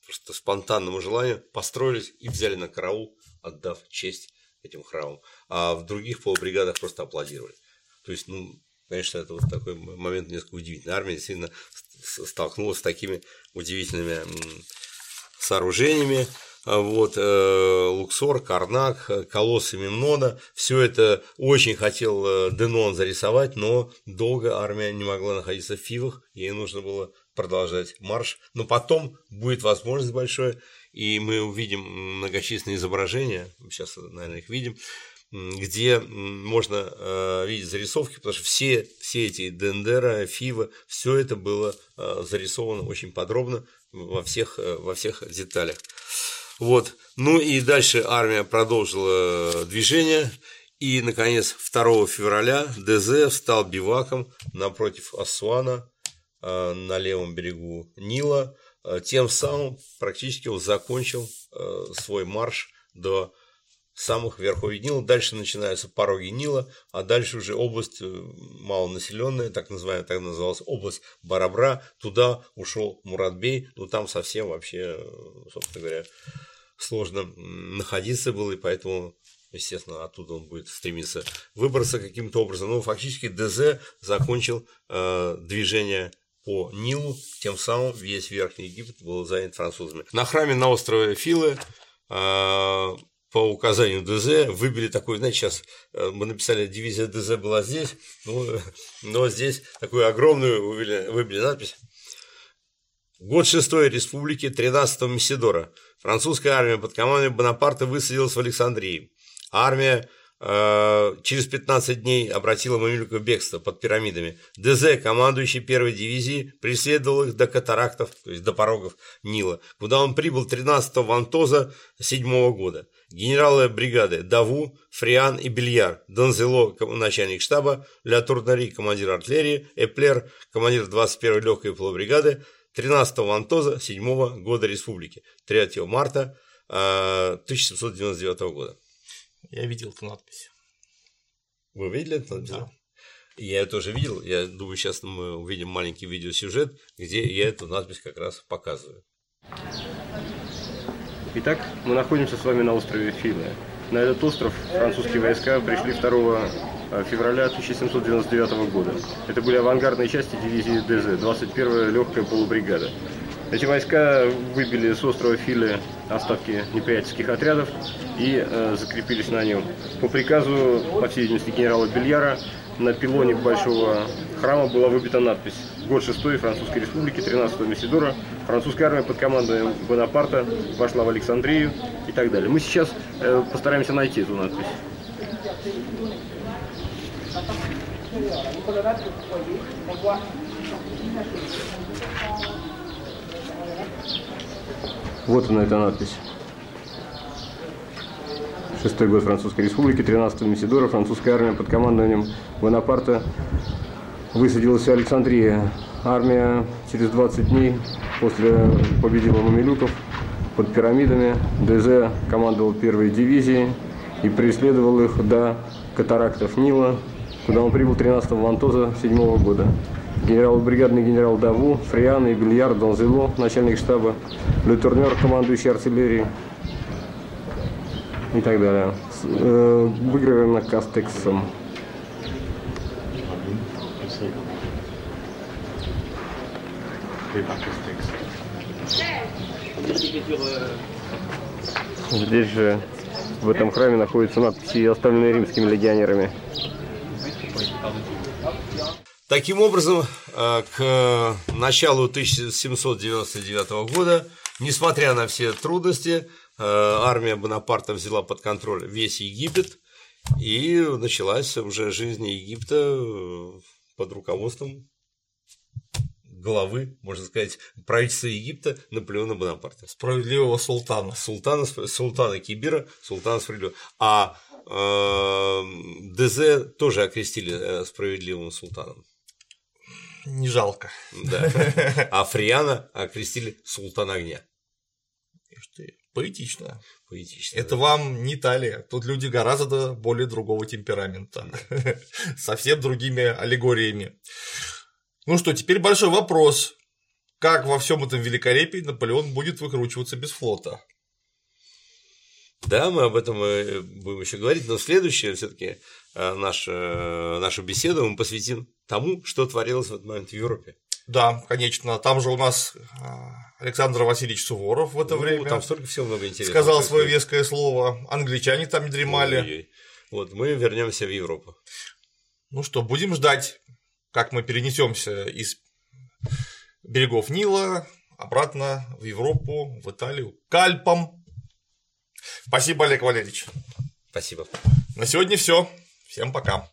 [SPEAKER 2] просто спонтанному желанию построились и взяли на караул, отдав честь этим храмам. А в других полубригадах просто аплодировали. То есть, ну, конечно, это вот такой момент несколько удивительный. Армия действительно столкнулась с такими удивительными сооружениями. А вот, э, Луксор, Карнак, Колосс и Мемнона. Все это очень хотел э, Денон зарисовать, но долго армия не могла находиться в Фивах, ей нужно было продолжать марш. Но потом будет возможность большая, и мы увидим многочисленные изображения, сейчас, наверное, их видим, где можно э, видеть зарисовки, потому что все, все эти Дендера, Фива, все это было э, зарисовано очень подробно во всех, э, во всех деталях. Вот. Ну и дальше армия продолжила движение, и, наконец, 2 февраля ДЗ встал биваком напротив Асуана на левом берегу Нила, тем самым практически он закончил свой марш до самых верхов Нила. Дальше начинаются пороги Нила, а дальше уже область э, малонаселенная, так называемая, так называлась область Барабра. Туда ушел Муратбей, ну там совсем вообще, э, собственно говоря, сложно находиться было, и поэтому естественно, оттуда он будет стремиться выбраться каким-то образом. Но фактически ДЗ закончил э, движение по Нилу, тем самым весь Верхний Египет был занят французами. На храме на острове Филы э, по указанию ДЗ выбили такой, знаете, сейчас э, мы написали, дивизия ДЗ была здесь, ну, но здесь такую огромную выбили, выбили надпись. Год шестой республики 13-го Месидора. Французская армия под командой Бонапарта высадилась в Александрии. Армия э, через 15 дней обратила Мамилюка в бегство под пирамидами. ДЗ, командующий первой дивизией, преследовал их до катарактов, то есть до порогов Нила, куда он прибыл 13-го Вантоза 7 года генералы бригады Даву, Фриан и Бильяр, Донзело, начальник штаба, Ля Турнари, командир артиллерии, Эплер, командир 21-й легкой полубригады, 13-го Антоза 7-го года республики, 3 марта 1799 э, года.
[SPEAKER 1] Я видел эту надпись.
[SPEAKER 2] Вы видели эту надпись?
[SPEAKER 1] Да.
[SPEAKER 2] Я это тоже видел. Я думаю, сейчас мы увидим маленький видеосюжет, где я эту надпись как раз показываю.
[SPEAKER 4] Итак, мы находимся с вами на острове Филе. На этот остров французские войска пришли 2 э, февраля 1799 года. Это были авангардные части дивизии ДЗ, 21-я легкая полубригада. Эти войска выбили с острова Филе остатки неприятельских отрядов и э, закрепились на нем. По приказу, по всей видимости, генерала Бельяра, на пилоне большого храма была выбита надпись «Год 6 Французской Республики, 13 Месидора, французская армия под командой Бонапарта вошла в Александрию» и так далее. Мы сейчас э, постараемся найти эту надпись. Вот она, эта надпись. Шестой год Французской Республики, 13 Месидора, французская армия под командованием Бонапарта высадилась в Александрии. Армия через 20 дней после победила мамилютов под пирамидами. ДЗ командовал первой дивизией и преследовал их до катарактов Нила, куда он прибыл 13 Вантоза 7 года. Генерал бригадный генерал Даву, Фриан и Бильяр, Донзело, начальник штаба, Летурнер, командующий артиллерией, и так далее. Э, выигрываем Кастексом. Здесь же, в этом храме, находятся надписи, оставленные римскими легионерами.
[SPEAKER 2] Таким образом, э, к началу 1799 года, несмотря на все трудности, э, армия Бонапарта взяла под контроль весь Египет, и началась уже жизнь Египта э, под руководством главы, можно сказать, правительства Египта Наполеона Бонапарта.
[SPEAKER 1] Справедливого султана.
[SPEAKER 2] Султана, султана Кибира, султана справедливого. А э, ДЗ тоже окрестили справедливым султаном.
[SPEAKER 1] Не жалко.
[SPEAKER 2] Да. А Фриана окрестили султан огня.
[SPEAKER 1] Поэтично.
[SPEAKER 2] Поэтично.
[SPEAKER 1] Это да. вам не Италия. Тут люди гораздо более другого темперамента. Совсем другими аллегориями. Ну что, теперь большой вопрос. Как во всем этом великолепии Наполеон будет выкручиваться без флота?
[SPEAKER 2] Да, мы об этом э, будем еще говорить, но следующее все-таки э, наша, э, нашу беседу мы посвятим тому, что творилось в этот момент в Европе.
[SPEAKER 1] Да, конечно. Там же у нас Александр Васильевич Суворов в это ну, время.
[SPEAKER 2] Там столько всего много интересного.
[SPEAKER 1] Сказал свое веское слово. Англичане там не дремали. Ой-ой-ой.
[SPEAKER 2] Вот мы вернемся в Европу.
[SPEAKER 1] Ну что, будем ждать, как мы перенесемся из берегов Нила обратно в Европу, в Италию, к Альпам. Спасибо, Олег Валерьевич.
[SPEAKER 2] Спасибо.
[SPEAKER 1] На сегодня все. Всем пока.